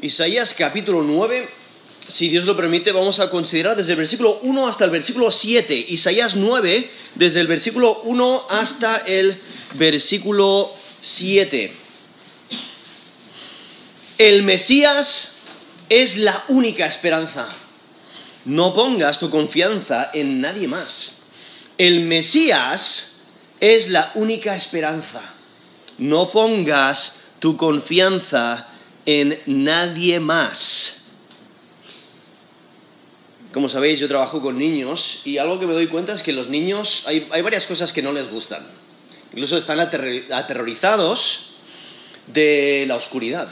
Isaías capítulo 9, si Dios lo permite, vamos a considerar desde el versículo 1 hasta el versículo 7. Isaías 9, desde el versículo 1 hasta el versículo 7. El Mesías es la única esperanza. No pongas tu confianza en nadie más. El Mesías es la única esperanza. No pongas tu confianza en nadie más. Como sabéis, yo trabajo con niños y algo que me doy cuenta es que los niños hay, hay varias cosas que no les gustan. Incluso están aterrorizados de la oscuridad.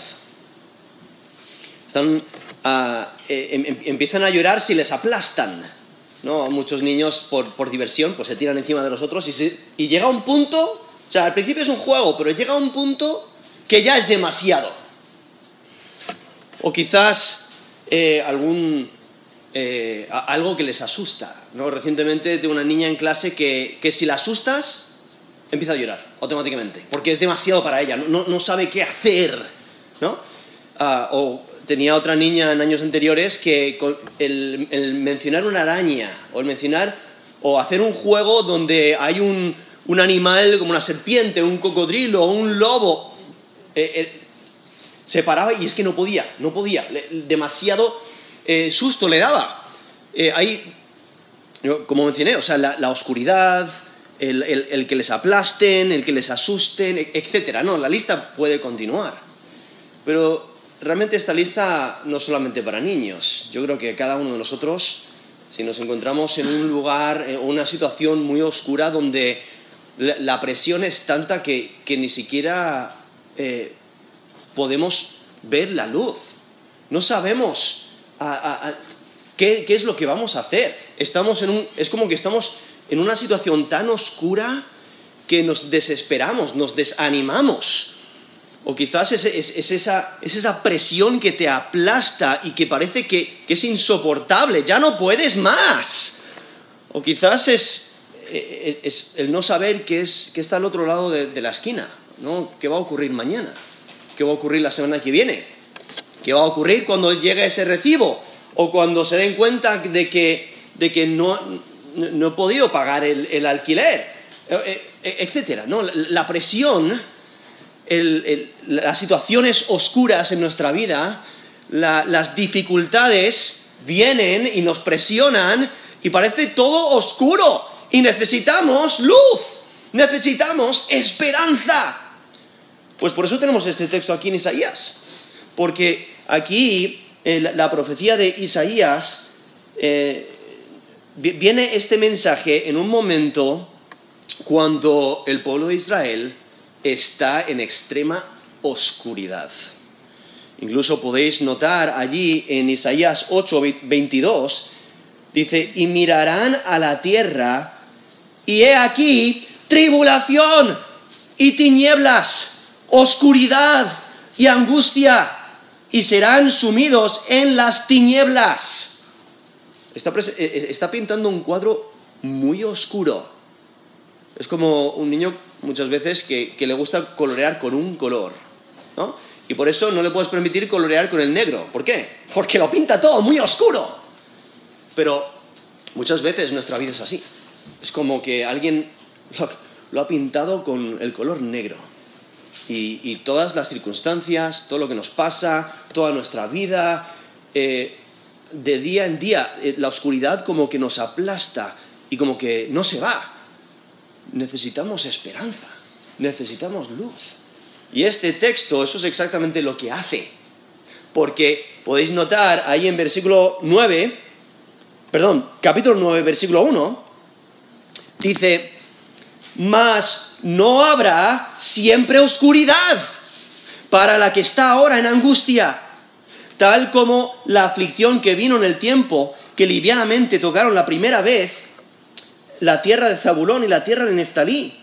Están, ah, eh, em- em- empiezan a llorar si les aplastan. ¿no? Muchos niños, por, por diversión, pues se tiran encima de los otros y, se- y llega un punto, o sea, al principio es un juego, pero llega un punto que ya es demasiado. O quizás eh, algún, eh, algo que les asusta. ¿no? Recientemente tengo una niña en clase que, que si la asustas, empieza a llorar automáticamente, porque es demasiado para ella, no, no- no sabe qué hacer. ¿no? Ah, o tenía otra niña en años anteriores que el, mencionar una araña, o el mencionar, o hacer un juego donde hay un, un animal como una serpiente, un cocodrilo, un lobo, eh, se paraba y es que no podía, no podía, demasiado eh, susto le daba. Eh, yo, como mencioné, o sea, la, oscuridad, el, el- que les aplasten, el que les asusten, e- etcétera. No, la lista puede continuar. Pero realmente esta lista no solamente para niños. Yo creo que cada uno de nosotros, si nos encontramos en un lugar o una situación muy oscura donde la, la presión es tanta que, que ni siquiera eh, podemos ver la luz. No sabemos a- a- a- qué, qué es lo que vamos a hacer. Estamos en un, es como que estamos en una situación tan oscura que nos desesperamos, nos desanimamos. O quizás es, es- es esa, es esa presión que te aplasta y que parece que, que es insoportable, ya no puedes más. O quizás es, es- es el no saber qué, es, qué está al otro lado de, de la esquina, ¿no? ¿Qué va a ocurrir mañana? ¿Qué va a ocurrir la semana que viene? ¿Qué va a ocurrir cuando llegue ese recibo? O cuando se den cuenta de que, de que no, no he podido pagar el, alquiler, eh, eh, etcétera, ¿no? La, presión, el- el- las situaciones oscuras en nuestra vida, la- las dificultades vienen y nos presionan y parece todo oscuro y necesitamos luz, necesitamos esperanza. Pues por eso tenemos este texto aquí en Isaías, porque aquí eh, la, profecía de Isaías eh, vi- viene este mensaje en un momento cuando el pueblo de Israel está en extrema oscuridad. Incluso podéis notar allí en Isaías 8, 22, dice, y mirarán a la tierra, y he aquí tribulación y tinieblas, oscuridad y angustia, y serán sumidos en las tinieblas. Eh, eh, está pintando un cuadro muy oscuro. Es como un niño muchas veces que, le gusta colorear con un color, ¿no? Y por eso no le puedes permitir colorear con el negro. ¿Por qué? Porque lo pinta todo muy oscuro. Pero muchas veces nuestra vida es así. Es como que alguien lo ha pintado con el color negro. Y, todas las circunstancias, todo lo que nos pasa, toda nuestra vida, eh, de día en día, eh, la oscuridad como que nos aplasta y como que no se va. Necesitamos esperanza, necesitamos luz. Y este texto, eso es exactamente lo que hace. Porque podéis notar ahí en versículo 9, perdón, capítulo 9, versículo 1, dice, mas no habrá siempre oscuridad para la que está ahora en angustia, tal como la aflicción que vino en el tiempo que livianamente tocaron la primera vez la tierra de Zabulón y la tierra de Neftalí,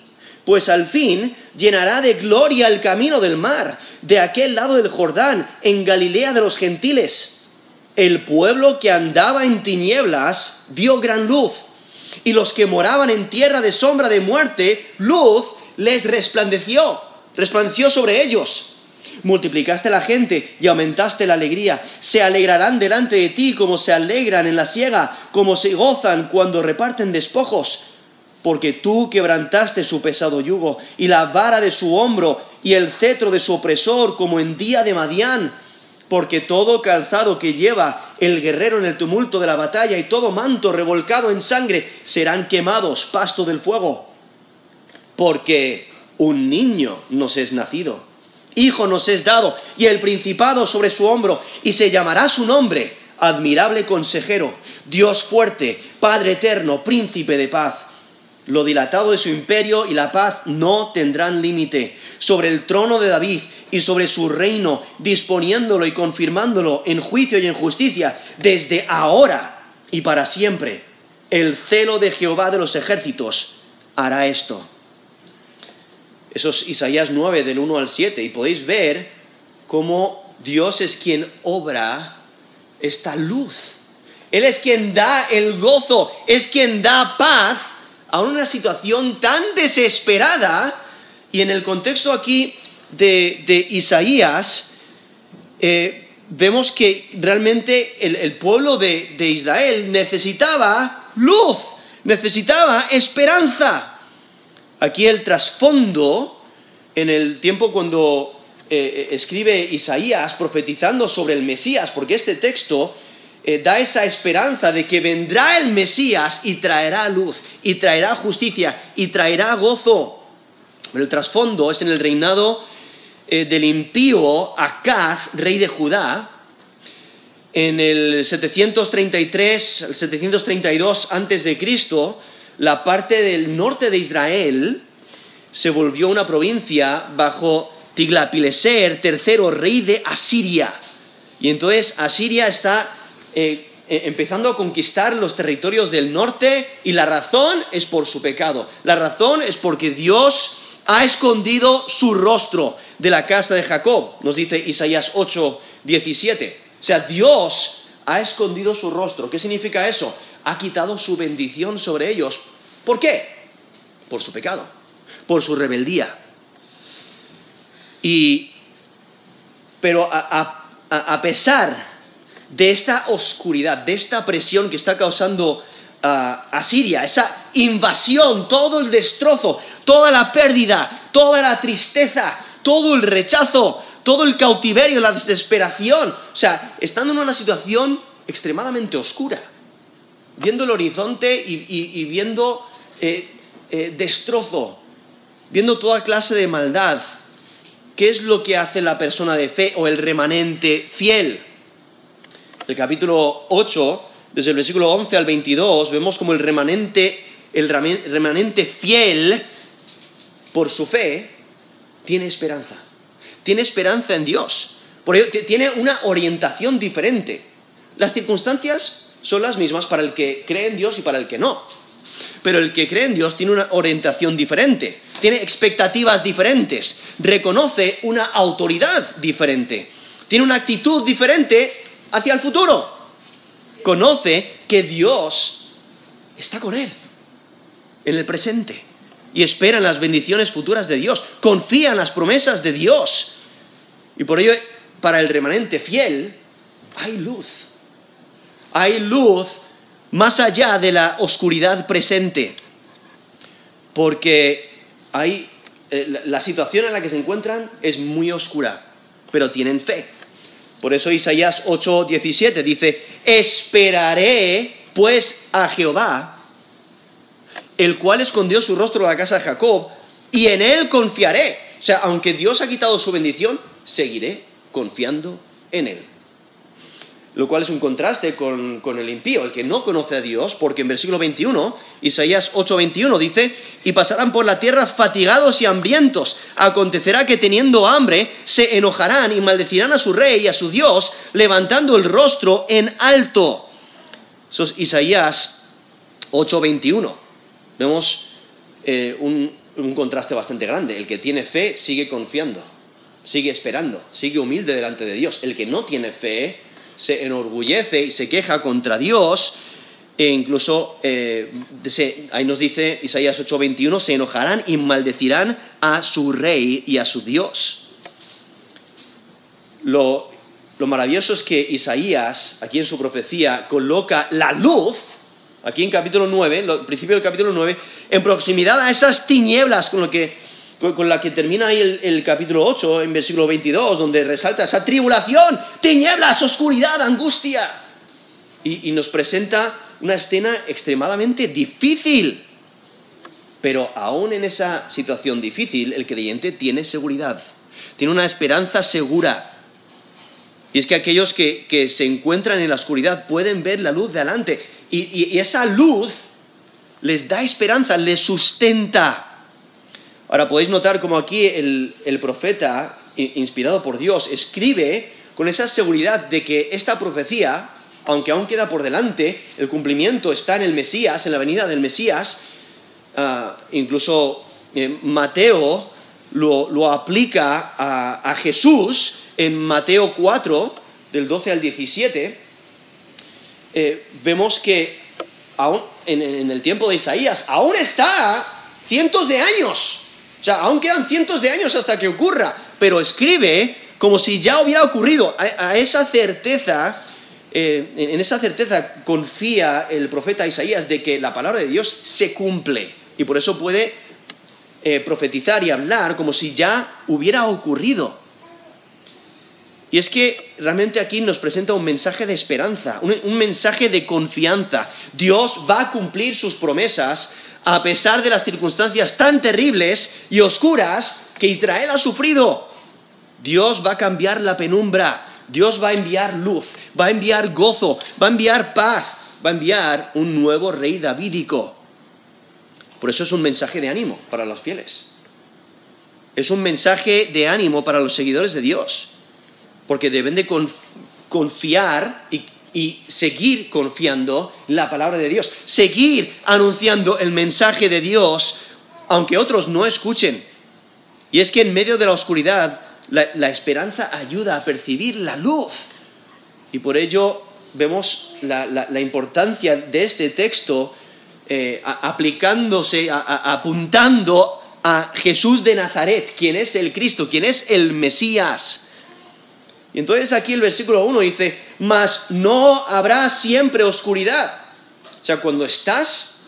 pues al fin llenará de gloria el camino del mar, de aquel lado del Jordán, en Galilea de los gentiles. El pueblo que andaba en tinieblas vio gran luz, y los que moraban en tierra de sombra de muerte, luz les resplandeció, resplandeció sobre ellos. Multiplicaste la gente y aumentaste la alegría. Se alegrarán delante de ti como se alegran en la siega, como se gozan cuando reparten despojos. Porque tú quebrantaste su pesado yugo y la vara de su hombro y el cetro de su opresor como en día de Madián. Porque todo calzado que lleva el guerrero en el tumulto de la batalla y todo manto revolcado en sangre serán quemados, pasto del fuego. Porque un niño nos es nacido Hijo nos es dado, y el principado sobre su hombro, y se llamará su nombre, admirable consejero, Dios fuerte, Padre eterno, príncipe de paz. Lo dilatado de su imperio y la paz no tendrán límite sobre el trono de David y sobre su reino, disponiéndolo y confirmándolo en juicio y en justicia desde ahora y para siempre. El celo de Jehová de los ejércitos hará esto. Eso es Isaías 9 del 1 al 7 y podéis ver cómo Dios es quien obra esta luz. Él es quien da el gozo, es quien da paz a una situación tan desesperada. Y en el contexto aquí de, Isaías, eh, vemos que realmente el, pueblo de Israel necesitaba luz, necesitaba esperanza. Aquí el trasfondo, en el tiempo cuando eh, eh, escribe Isaías profetizando sobre el Mesías, porque este texto eh, da esa esperanza de que vendrá el Mesías y traerá luz, y traerá justicia, y traerá gozo. el trasfondo es en el reinado del impío Acaz, rey de Judá, en el 733, el 732 antes de Cristo, la parte del norte de Israel se volvió una provincia bajo Tiglapileser, tercero rey de Asiria. Y entonces Asiria está eh, eh, empezando a conquistar los territorios del norte y la razón es por su pecado. La razón es porque Dios ha escondido su rostro de la casa de Jacob, nos dice Isaías 8, 17. O sea, Dios ha escondido su rostro. ¿Qué significa eso? ha quitado su bendición sobre ellos. ¿Por qué? Por su pecado, por su rebeldía. Y, pero a, pesar de esta oscuridad, de esta presión que está causando a Siria, esa invasión, todo el destrozo, toda la pérdida, toda la tristeza, todo el rechazo, todo el cautiverio, la desesperación, o sea, estando en una situación extremadamente oscura viendo el horizonte y, viendo eh, eh, destrozo, viendo toda clase de maldad. ¿Qué es lo que hace la persona de fe o el remanente fiel? El capítulo 8, desde el versículo 11 al 22, vemos como el remanente, el remanente fiel, por su fe, tiene esperanza. Tiene esperanza en Dios. Por ello, tiene una orientación diferente. Las circunstancias son las mismas para el que cree en Dios y para el que no. Pero el que cree en Dios tiene una orientación diferente, tiene expectativas diferentes, reconoce una autoridad diferente, tiene una actitud diferente hacia el futuro. Conoce que Dios está con él en el presente y espera en las bendiciones futuras de Dios, confía en las promesas de Dios. Y por ello, para el remanente fiel, hay luz hay luz más allá de la oscuridad presente, porque hay, eh, la situación en la que se encuentran es muy oscura, pero tienen fe. Por eso Isaías 8:17 dice, esperaré pues a Jehová, el cual escondió su rostro de la casa de Jacob, y en él confiaré. O sea, aunque Dios ha quitado su bendición, seguiré confiando en él lo cual es un contraste con, el impío, el que no conoce a Dios, porque en versículo 21, Isaías 8:21 dice, y pasarán por la tierra fatigados y hambrientos, acontecerá que teniendo hambre se enojarán y maldecirán a su rey y a su Dios, levantando el rostro en alto. Eso es Isaías 8:21. Vemos eh, un, un contraste bastante grande, el que tiene fe sigue confiando, sigue esperando, sigue humilde delante de Dios, el que no tiene fe se enorgullece y se queja contra Dios, e incluso eh, ahí nos dice Isaías 8:21, se enojarán y maldecirán a su rey y a su Dios. lo, lo maravilloso es que Isaías, aquí en su profecía, coloca la luz, aquí en capítulo 9, el principio del capítulo 9, en proximidad a esas tinieblas con, lo que, con la que termina ahí el, capítulo 8, en versículo 22, donde resalta esa tribulación, tinieblas, oscuridad, angustia. Y, nos presenta una escena extremadamente difícil. Pero aún en esa situación difícil, el creyente tiene seguridad, tiene una esperanza segura. Y es que aquellos que, que se encuentran en la oscuridad pueden ver la luz de adelante. Y- y esa luz les da esperanza, les sustenta. Ahora podéis notar como aquí el, profeta, inspirado por Dios, escribe con esa seguridad de que esta profecía, aunque aún queda por delante, el cumplimiento está en el Mesías, en la venida del Mesías, Ah, incluso eh, Mateo lo, aplica a, Jesús en Mateo 4, del 12 al 17. Eh, vemos que en el tiempo de Isaías aún está cientos de años. O sea, aún quedan cientos de años hasta que ocurra, pero escribe como si ya hubiera ocurrido. A, esa certeza, eh, en esa certeza confía el profeta Isaías de que la palabra de Dios se cumple y por eso puede eh, profetizar y hablar como si ya hubiera ocurrido. Y es que realmente aquí nos presenta un mensaje de esperanza, un mensaje de confianza. Dios va a cumplir sus promesas a pesar de las circunstancias tan terribles y oscuras que Israel ha sufrido. Dios va a cambiar la penumbra, Dios va a enviar luz, va a enviar gozo, va a enviar paz, va a enviar un nuevo rey davídico. Por eso es un mensaje de ánimo para los fieles. Es un mensaje de ánimo para los seguidores de Dios porque deben de conf- confiar y, y seguir confiando la palabra de Dios, seguir anunciando el mensaje de Dios, aunque otros no escuchen. Y es que en medio de la oscuridad, la, esperanza ayuda a percibir la luz. Y por ello vemos la, la- importancia de este texto eh, aplicándose, apuntando a Jesús de Nazaret, quien es el Cristo, quien es el Mesías. Y entonces aquí el versículo 1 dice, mas no habrá siempre oscuridad. O sea, cuando estás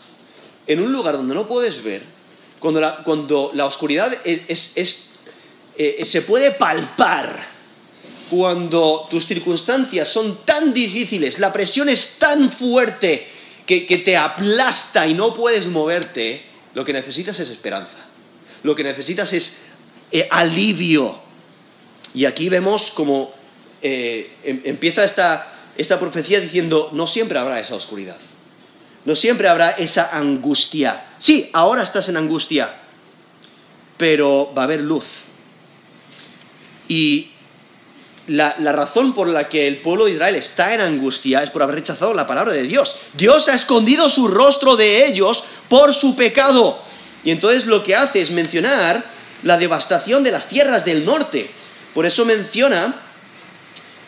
en un lugar donde no puedes ver, cuando la, cuando la oscuridad es, es- eh, se puede palpar, cuando tus circunstancias son tan difíciles, la presión es tan fuerte que, que te aplasta y no puedes moverte, lo que necesitas es esperanza. Lo que necesitas es eh, alivio. Y aquí vemos como eh, em- empieza esta, esta profecía diciendo, no siempre habrá esa oscuridad, no siempre habrá esa angustia. Sí, ahora estás en angustia, pero va a haber luz. Y la, la razón por la que el pueblo de Israel está en angustia es por haber rechazado la palabra de Dios. Dios ha escondido su rostro de ellos por su pecado. Y entonces lo que hace es mencionar la devastación de las tierras del norte. Por eso menciona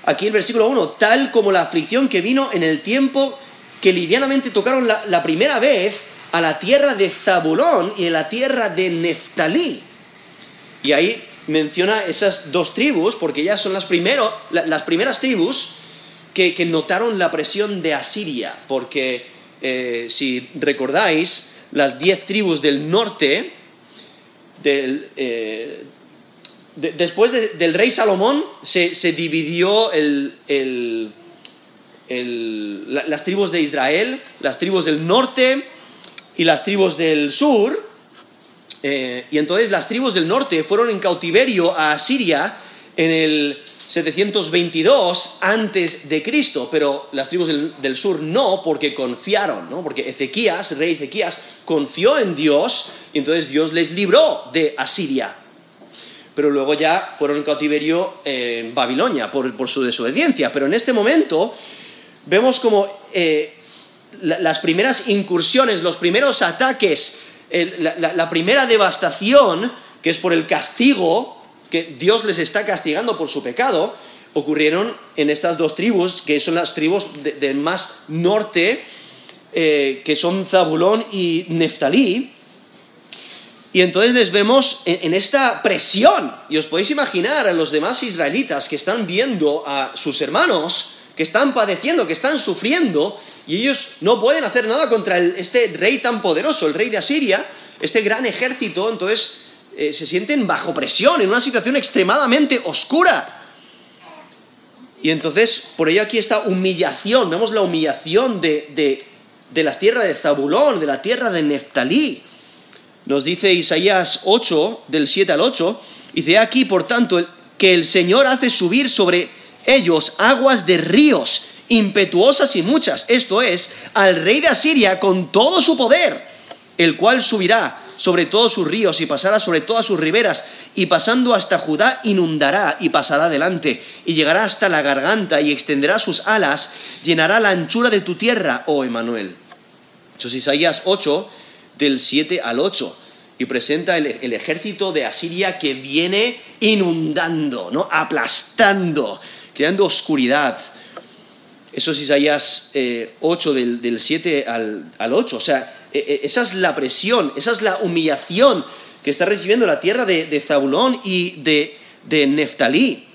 aquí el versículo 1, tal como la aflicción que vino en el tiempo que livianamente tocaron la, primera vez a la tierra de Zabulón y a la tierra de Neftalí. Y ahí menciona esas dos tribus, porque ya son las, las primeras tribus que, que notaron la presión de Asiria, porque eh, si recordáis, las diez tribus del norte, del, eh, de- después de- del rey Salomón, se, dividió el- el- el- la- las tribus de Israel, las tribus del norte y las tribus del sur, eh, y entonces las tribus del norte fueron en cautiverio a Asiria en el 722 antes de Cristo, pero las tribus del, del sur no, porque confiaron, ¿no? Porque Ezequías, rey Ezequías, confió en Dios y entonces Dios les libró de Asiria. Pero luego ya fueron en cautiverio en Babilonia por, por su desobediencia. Pero en este momento vemos como eh, la- las primeras incursiones, los primeros ataques, el- la, primera devastación, que es por el castigo, que Dios les está castigando por su pecado, ocurrieron en estas dos tribus, que son las tribus de- del más norte, eh, que son Zabulón y Neftalí. Y entonces les vemos en, esta presión. Y os podéis imaginar a los demás israelitas que están viendo a sus hermanos, que están padeciendo, que están sufriendo, y ellos no pueden hacer nada contra el, este rey tan poderoso, el rey de Asiria, este gran ejército. Entonces eh, se sienten bajo presión, en una situación extremadamente oscura. Y entonces, por ello aquí está humillación, vemos la humillación de, de, de las tierras de Zabulón, de la tierra de Neftalí. Nos dice Isaías 8, del 7 al 8, dice aquí, por tanto, que el Señor hace subir sobre ellos aguas de ríos impetuosas y muchas, esto es, al rey de Asiria con todo su poder, el cual subirá sobre todos sus ríos y pasará sobre todas sus riberas, y pasando hasta Judá inundará y pasará adelante, y llegará hasta la garganta y extenderá sus alas, llenará la anchura de tu tierra, oh Emanuel. Eso es Isaías 8, del 7 al 8, y presenta el, ejército de Asiria que viene inundando, ¿no? aplastando, creando oscuridad. Eso es Isaías eh, 8, del, del 7 al, al, 8. O sea, eh, esa es la presión, esa es la humillación que está recibiendo la tierra de, de Zabulón y de, de, Neftalí.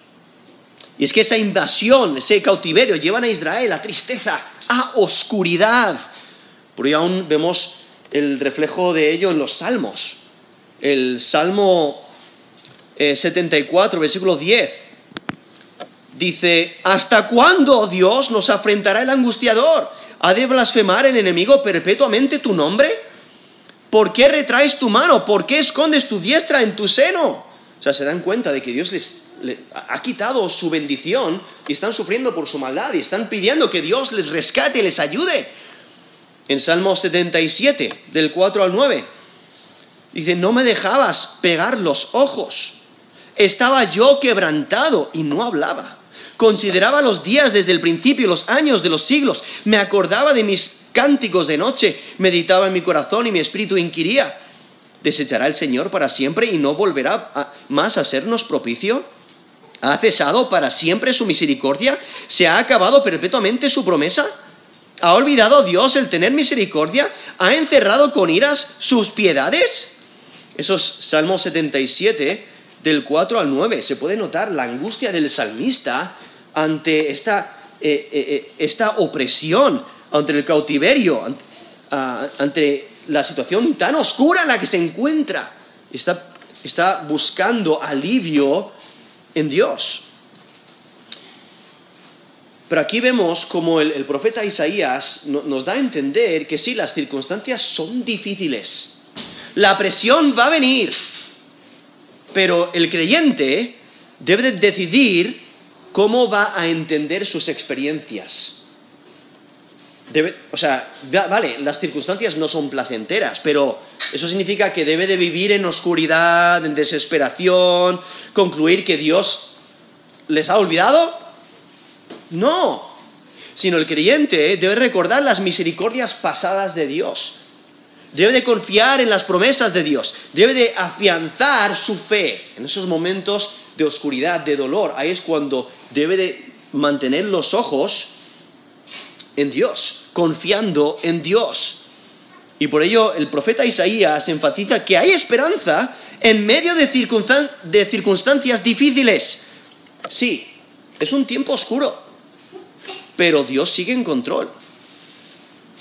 Y es que esa invasión, ese cautiverio, llevan a Israel a tristeza, a oscuridad. Por ahí aún vemos el reflejo de ello en los salmos. El Salmo eh, 74, versículo 10 dice, ¿hasta cuándo, Dios, nos afrentará el angustiador? ¿Ha de blasfemar el enemigo perpetuamente tu nombre? ¿Por qué retraes tu mano? ¿Por qué escondes tu diestra en tu seno? O sea, se dan cuenta de que Dios les ha quitado su bendición y están sufriendo por su maldad y están pidiendo que Dios les rescate y les ayude. En Salmo 77, del 4 al 9, dice, no me dejabas pegar los ojos. Estaba yo quebrantado y no hablaba. Consideraba los días desde el principio, los años de los siglos. Me acordaba de mis cánticos de noche. Meditaba en mi corazón y mi espíritu inquiría. ¿Desechará el Señor para siempre y no volverá más a sernos propicio? ¿Ha cesado para siempre su misericordia? ¿Se ha acabado perpetuamente su promesa? ¿Ha olvidado Dios el tener misericordia? ¿Ha encerrado con iras sus piedades? Eso es Salmo 77, del 4 al 9. Se puede notar la angustia del salmista ante esta, eh, eh, esta opresión, ante el cautiverio, ante, ante, la situación tan oscura en la que se encuentra. Está, está buscando alivio en Dios. Pero aquí vemos como el, profeta Isaías no, nos da a entender que sí, las circunstancias son difíciles. La presión va a venir, pero el creyente debe de decidir cómo va a entender sus experiencias. Debe, o sea, vale, las circunstancias no son placenteras, pero eso significa que debe de vivir en oscuridad, en desesperación, concluir que Dios les ha olvidado. No, sino el creyente debe recordar las misericordias pasadas de Dios. Debe de confiar en las promesas de Dios. Debe de afianzar su fe en esos momentos de oscuridad, de dolor. Ahí es cuando debe de mantener los ojos en Dios, confiando en Dios. Y por ello el profeta Isaías enfatiza que hay esperanza en medio de, de circunstancias difíciles. Sí, es un tiempo oscuro, pero Dios sigue en control.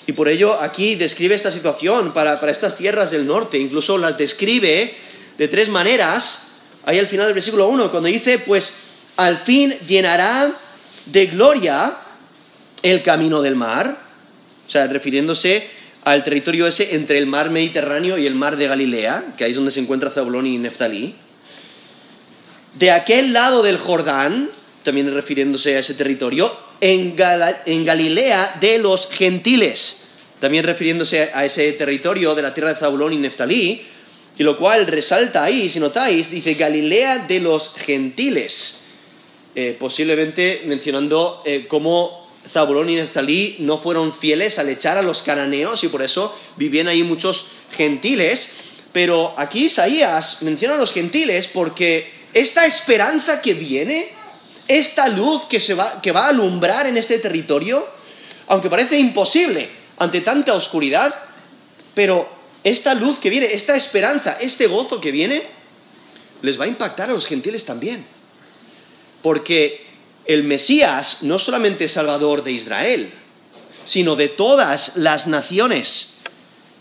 Y por ello aquí describe esta situación para, para, estas tierras del norte, incluso las describe de tres maneras. Ahí al final del versículo 1, cuando dice, pues al fin llenará de gloria el camino del mar, o sea, refiriéndose al territorio ese entre el mar Mediterráneo y el mar de Galilea, que ahí es donde se encuentra Zabulón y Neftalí. De aquel lado del Jordán, también refiriéndose a ese territorio, en, Gal en Galilea de los gentiles, también refiriéndose a ese territorio de la tierra de Zabulón y Neftalí, y lo cual resalta ahí, si notáis, dice Galilea de los gentiles, eh, posiblemente mencionando eh, cómo Zabulón y Neftalí no fueron fieles al echar a los cananeos y por eso vivían ahí muchos gentiles, pero aquí Isaías menciona a los gentiles porque esta esperanza que viene, esta luz que, se va, que va a alumbrar en este territorio, aunque parece imposible ante tanta oscuridad, pero esta luz que viene, esta esperanza, este gozo que viene, les va a impactar a los gentiles también. Porque el Mesías no solamente es salvador de Israel, sino de todas las naciones.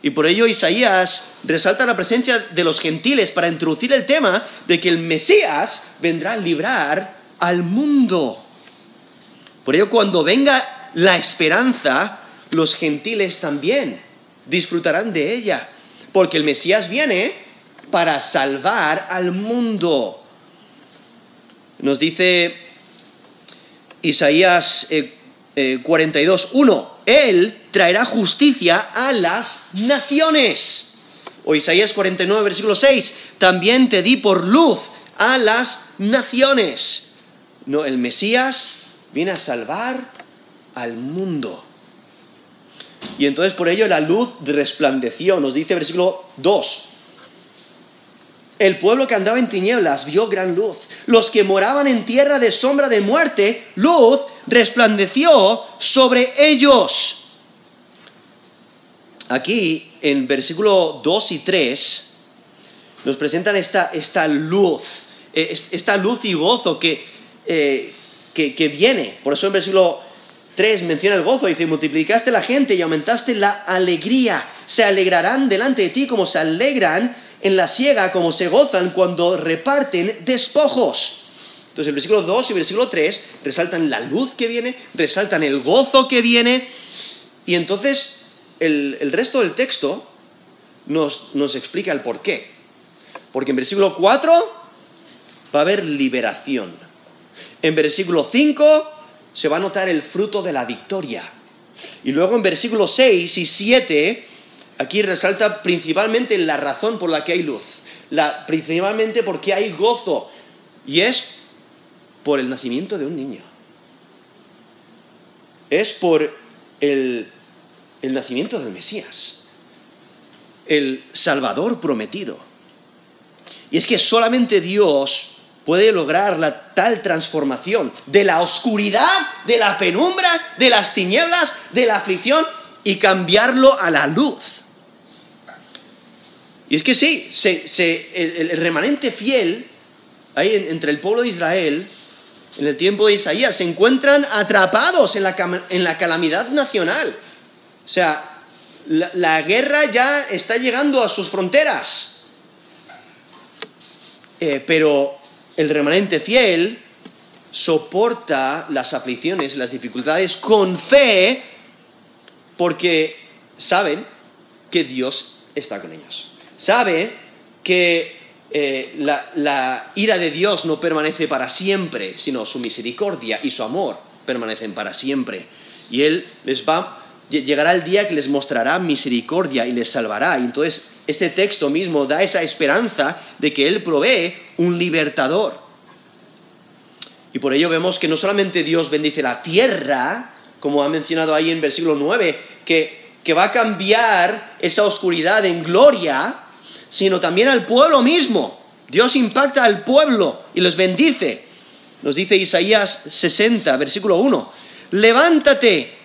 Y por ello Isaías resalta la presencia de los gentiles para introducir el tema de que el Mesías vendrá a librar al mundo. Por ello cuando venga la esperanza, los gentiles también disfrutarán de ella, porque el Mesías viene para salvar al mundo. Nos dice Isaías 42, eh, 1, Él traerá justicia a las naciones. O Isaías 49, versículo 6, también te di por luz a las naciones. No, el Mesías viene a salvar al mundo. Y entonces por ello la luz resplandeció, nos dice versículo 2. El pueblo que andaba en tinieblas vio gran luz. Los que moraban en tierra de sombra de muerte, luz resplandeció sobre ellos. Aquí, en versículo 2 y 3, nos presentan esta, esta luz, eh, esta luz y gozo que, eh, que, viene. Por eso en versículo 3 menciona el gozo, dice, multiplicaste la gente y aumentaste la alegría. Se alegrarán delante de ti como se alegran en la siega, como se gozan cuando reparten despojos. Entonces el versículo 2 y el versículo 3 resaltan la luz que viene, resaltan el gozo que viene, y entonces el, el resto del texto nos, nos explica el por qué. Porque en versículo 4 va a haber liberación. En versículo 5 se va a notar el fruto de la victoria. Y luego en versículos 6 y 7, aquí resalta principalmente la razón por la que hay luz, principalmente porque hay gozo, y es por el nacimiento de un niño. Es por el nacimiento del Mesías, el Salvador prometido. Y es que solamente Dios puede lograr la tal transformación de la oscuridad, de la penumbra, de las tinieblas, de la aflicción y cambiarlo a la luz. Y es que sí, el, remanente fiel, ahí entre el pueblo de Israel, en el tiempo de Isaías, se encuentran atrapados en la, calamidad nacional. O sea, la, guerra ya está llegando a sus fronteras. Eh, pero el remanente fiel soporta las aflicciones, las dificultades con fe, porque saben que Dios está con ellos. Sabe que eh, la, la, ira de Dios no permanece para siempre, sino su misericordia y su amor permanecen para siempre. Y Él les va llegará el día que les mostrará misericordia y les salvará. Y entonces este texto mismo da esa esperanza de que Él provee un libertador. Y por ello vemos que no solamente Dios bendice la tierra, como ha mencionado ahí en versículo 9, que, que va a cambiar esa oscuridad en gloria, sino también al pueblo mismo. Dios impacta al pueblo y los bendice. Nos dice Isaías 60, versículo 1, levántate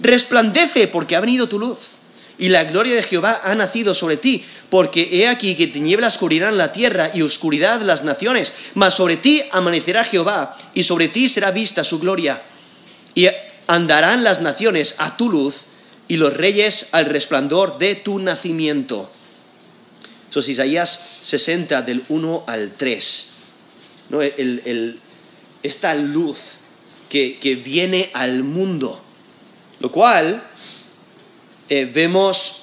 resplandece porque ha venido tu luz. Y la gloria de Jehová ha nacido sobre ti, porque he aquí que tinieblas cubrirán la tierra y oscuridad las naciones, mas sobre ti amanecerá Jehová, y sobre ti será vista su gloria. Y andarán las naciones a tu luz, y los reyes al resplandor de tu nacimiento. Eso es Isaías 60 del 1 al 3. esta luz que viene al mundo lo cual eh, vemos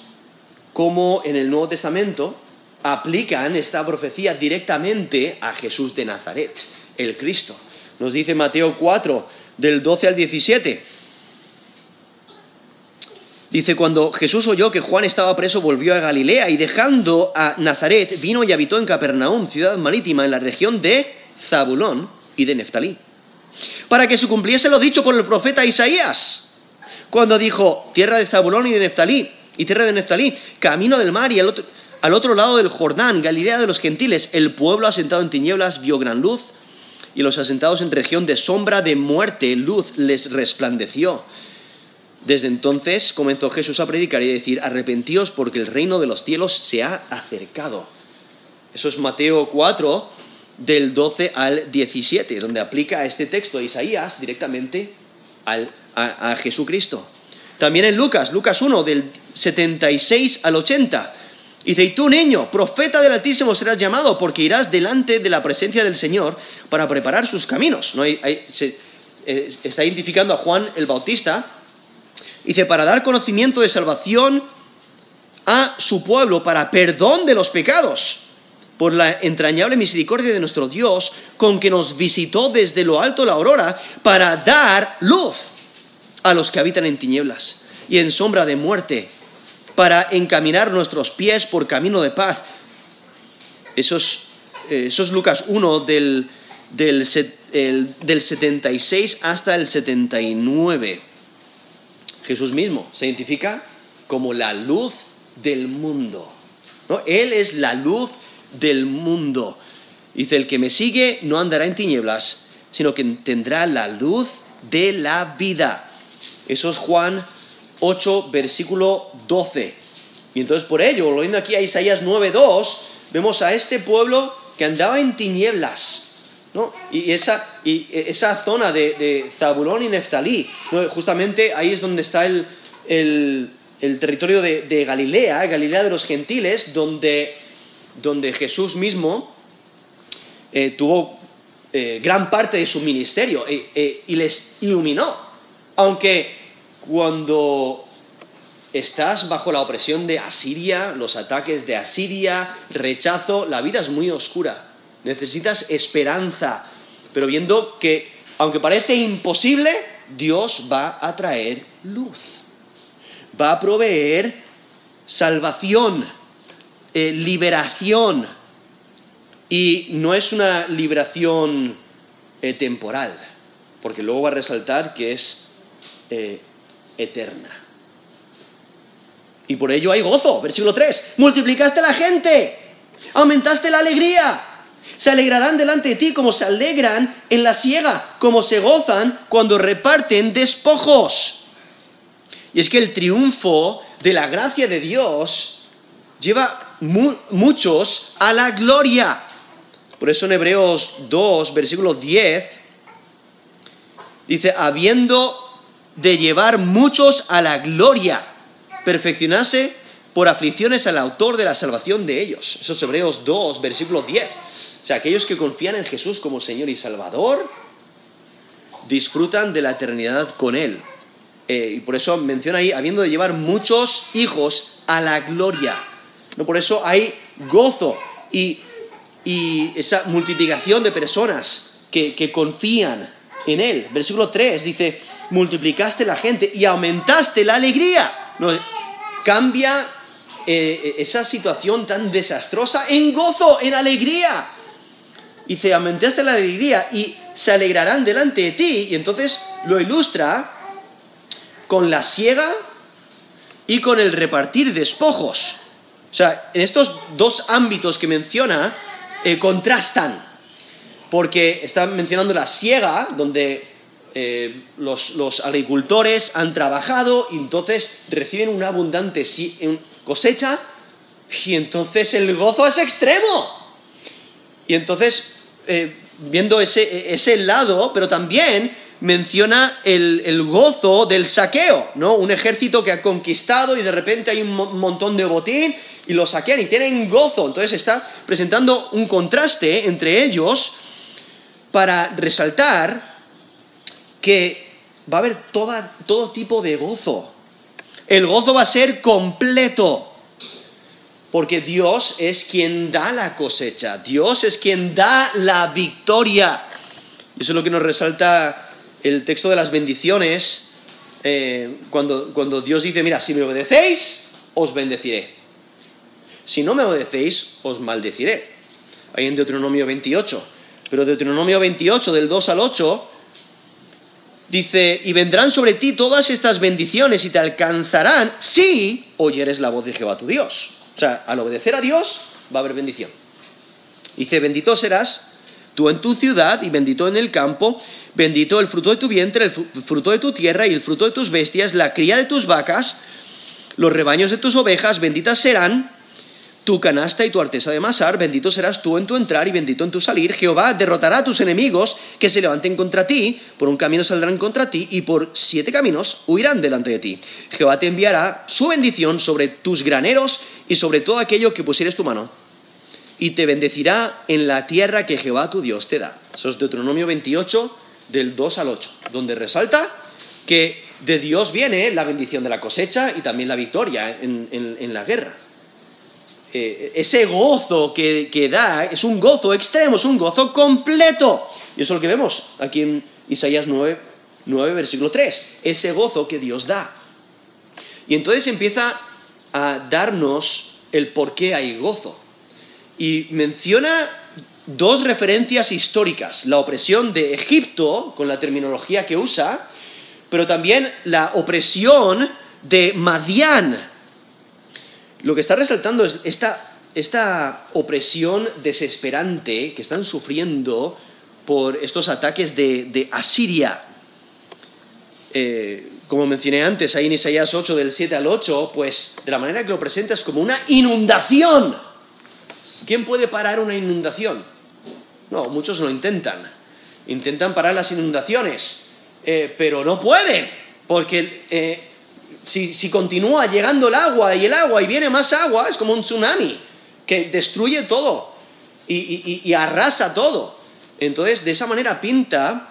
cómo en el Nuevo Testamento aplican esta profecía directamente a Jesús de Nazaret, el Cristo. Nos dice Mateo 4, del 12 al 17. Dice, cuando Jesús oyó que Juan estaba preso, volvió a Galilea y dejando a Nazaret, vino y habitó en Capernaum, ciudad marítima, en la región de Zabulón y de Neftalí, para que se cumpliese lo dicho por el profeta Isaías cuando dijo tierra de Zabulón y de Neftalí, y tierra de Neftalí, camino del mar y al otro, al otro lado del Jordán, Galilea de los gentiles, el pueblo asentado en tinieblas vio gran luz, y los asentados en región de sombra de muerte, luz les resplandeció. Desde entonces comenzó Jesús a predicar y a decir, arrepentíos porque el reino de los cielos se ha acercado. Eso es Mateo 4, del 12 al 17, donde aplica este texto de Isaías directamente a, Jesucristo. También en Lucas, Lucas 1, del 76 al 80. Dice, y tú niño, profeta del Altísimo serás llamado, porque irás delante de la presencia del Señor para preparar sus caminos. ¿No? se, eh, está identificando a Juan el Bautista. Dice, para dar conocimiento de salvación a su pueblo, para perdón de los pecados, por la entrañable misericordia de nuestro Dios, con que nos visitó desde lo alto la aurora, para dar luz a los que habitan en tinieblas y en sombra de muerte para encaminar nuestros pies por camino de paz. Eso es, eh, Lucas 1 del, del, del 76 hasta el 79. Jesús mismo se identifica como la luz del mundo. ¿no? Él es la luz del mundo. Dice, el que me sigue no andará en tinieblas, sino que tendrá la luz de la vida. Eso es Juan 8, versículo 12. Y entonces por ello, volviendo aquí a Isaías 9.2, vemos a este pueblo que andaba en tinieblas. ¿no? Y, esa, y esa zona de, Zabulón y Neftalí, justamente ahí es donde está el, territorio de, Galilea, Galilea de los gentiles, donde, donde Jesús mismo eh, tuvo eh, gran parte de su ministerio eh, y les iluminó. Aunque cuando estás bajo la opresión de Asiria, los ataques de Asiria, rechazo, la vida es muy oscura. Necesitas esperanza, pero viendo que, aunque parece imposible, Dios va a traer luz. Va a proveer salvación, eh, liberación. Y no es una liberación eh, temporal, porque luego va a resaltar que es eh, eterna. Y por ello hay gozo. Versículo 3. Multiplicaste la gente. Aumentaste la alegría. Se alegrarán delante de ti como se alegran en la siega, como se gozan cuando reparten despojos. Y es que el triunfo de la gracia de Dios lleva muchos a la gloria. Por eso en Hebreos 2, versículo 10, dice, habiendo de llevar muchos a la gloria, perfeccionarse por aflicciones al autor de la salvación de ellos. Eso es Hebreos 2, versículo 10. O sea, aquellos que confían en Jesús como Señor y Salvador, disfrutan de la eternidad con Él. Eh, y por eso menciona ahí, habiendo de llevar muchos hijos a la gloria. ¿No? Por eso hay gozo y, esa multiplicación de personas que, que confían en Él. Versículo 3 dice, multiplicaste la gente y aumentaste la alegría. No, cambia eh, esa situación tan desastrosa en gozo, en alegría. Dice, aumentaste la alegría y se alegrarán delante de ti. Y entonces lo ilustra con la siega y con el repartir despojos. O sea, en estos dos ámbitos que menciona, eh, contrastan porque está mencionando la siega, donde eh, los, agricultores han trabajado y entonces reciben una abundante cosecha y entonces el gozo es extremo. Y entonces, eh, viendo ese, ese, lado, pero también menciona el, gozo del saqueo, ¿no? Un ejército que ha conquistado y de repente hay un montón de botín y lo saquean y tienen gozo. Entonces está presentando un contraste entre ellos para resaltar que va a haber todo tipo de gozo. El gozo va a ser completo, porque Dios es quien da la cosecha, Dios es quien da la victoria. Eso es lo que nos resalta el texto de las bendiciones, eh, cuando, cuando Dios dice, mira, si me obedecéis, os bendeciré. Si no me obedecéis, os maldeciré. Ahí en Deuteronomio 28. Pero Deuteronomio 28, del 2 al 8, dice, y vendrán sobre ti todas estas bendiciones y te alcanzarán si oyeres la voz de Jehová tu Dios. O sea, al obedecer a Dios va a haber bendición. Dice, bendito serás tú en tu ciudad y bendito en el campo, bendito el fruto de tu vientre, el fruto de tu tierra y el fruto de tus bestias, la cría de tus vacas, los rebaños de tus ovejas, benditas serán tu canasta y tu artesa de masar, bendito serás tú en tu entrar y bendito en tu salir. Jehová derrotará a tus enemigos que se levanten contra ti, por un camino saldrán contra ti y por siete caminos huirán delante de ti. Jehová te enviará su bendición sobre tus graneros y sobre todo aquello que pusieres tu mano. Y te bendecirá en la tierra que Jehová tu Dios te da. Eso es Deuteronomio 28, del 2 al 8, donde resalta que de Dios viene la bendición de la cosecha y también la victoria en la guerra. Eh, ese gozo que, da es un gozo extremo, es un gozo completo. Y eso es lo que vemos aquí en Isaías 9, 9, versículo 3, ese gozo que Dios da. Y entonces empieza a darnos el por qué hay gozo. Y menciona dos referencias históricas, la opresión de Egipto, con la terminología que usa, pero también la opresión de Madián, lo que está resaltando es esta, opresión desesperante que están sufriendo por estos ataques de, Asiria. Eh, como mencioné antes, ahí en Isaías 8, del 7 al 8, pues de la manera que lo presenta es como una inundación. ¿Quién puede parar una inundación? No, muchos lo intentan. Intentan parar las inundaciones, eh, pero no pueden, porque eh, si, continúa llegando el agua y el agua y viene más agua, es como un tsunami que destruye todo y, arrasa todo. Entonces, de esa manera pinta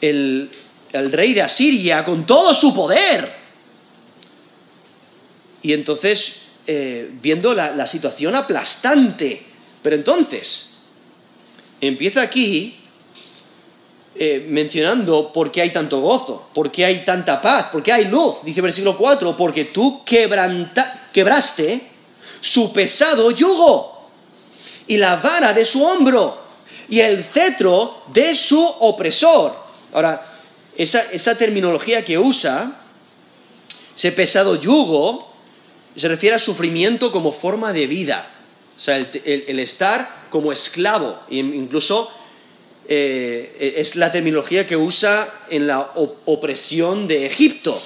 el, rey de Asiria con todo su poder. Y entonces, eh, viendo la situación aplastante, pero entonces, empieza aquí eh, mencionando por qué hay tanto gozo, por qué hay tanta paz, por qué hay luz. Dice versículo 4, porque tú quebraste su pesado yugo y la vara de su hombro y el cetro de su opresor. Ahora, esa, terminología que usa, ese pesado yugo, se refiere a sufrimiento como forma de vida. O sea, el estar como esclavo, incluso eh, es la terminología que usa en la opresión de Egipto,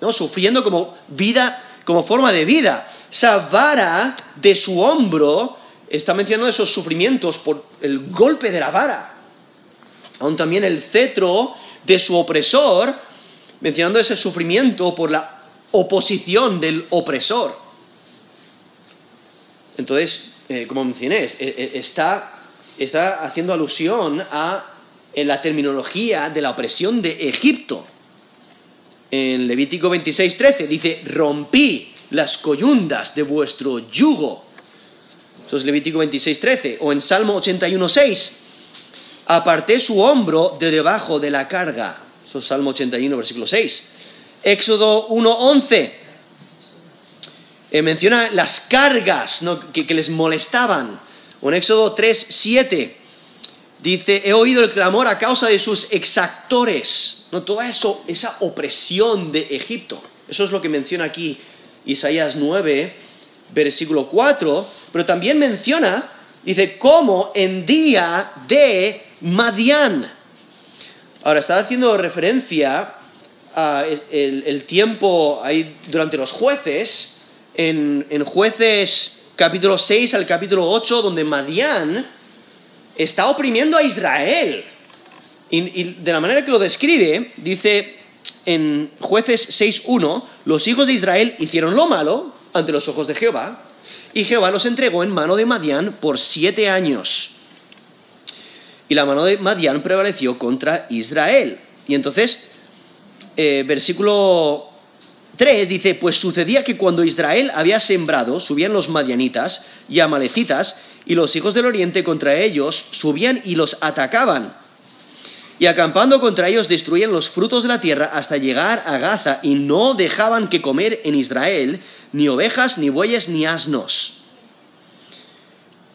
¿no? sufriendo como vida, como forma de vida. Esa vara de su hombro está mencionando esos sufrimientos por el golpe de la vara. Aún también el cetro de su opresor, mencionando ese sufrimiento por la oposición del opresor. Entonces, eh, como mencioné, eh, está está haciendo alusión a la terminología de la opresión de Egipto. En Levítico 26:13 dice, rompí las coyundas de vuestro yugo. Eso es Levítico 26:13. O en Salmo 81:6, aparté su hombro de debajo de la carga. Eso es Salmo 81, versículo 6. Éxodo 1:11. Eh, menciona las cargas que les molestaban o en Éxodo 3, 7, dice, he oído el clamor a causa de sus exactores. No, toda eso, esa opresión de Egipto. Eso es lo que menciona aquí Isaías 9, versículo 4, pero también menciona, dice, como en día de Madián. Ahora, está haciendo referencia al el, tiempo ahí durante los jueces, en, en jueces capítulo 6 al capítulo 8, donde Madián está oprimiendo a Israel. Y, de la manera que lo describe, dice en jueces 6.1, los hijos de Israel hicieron lo malo ante los ojos de Jehová, y Jehová los entregó en mano de Madián por siete años. Y la mano de Madián prevaleció contra Israel. Y entonces, eh, versículo 3 dice, pues sucedía que cuando Israel había sembrado, subían los madianitas y amalecitas, y los hijos del oriente contra ellos subían y los atacaban. Y acampando contra ellos destruían los frutos de la tierra hasta llegar a Gaza, y no dejaban que comer en Israel ni ovejas, ni bueyes, ni asnos.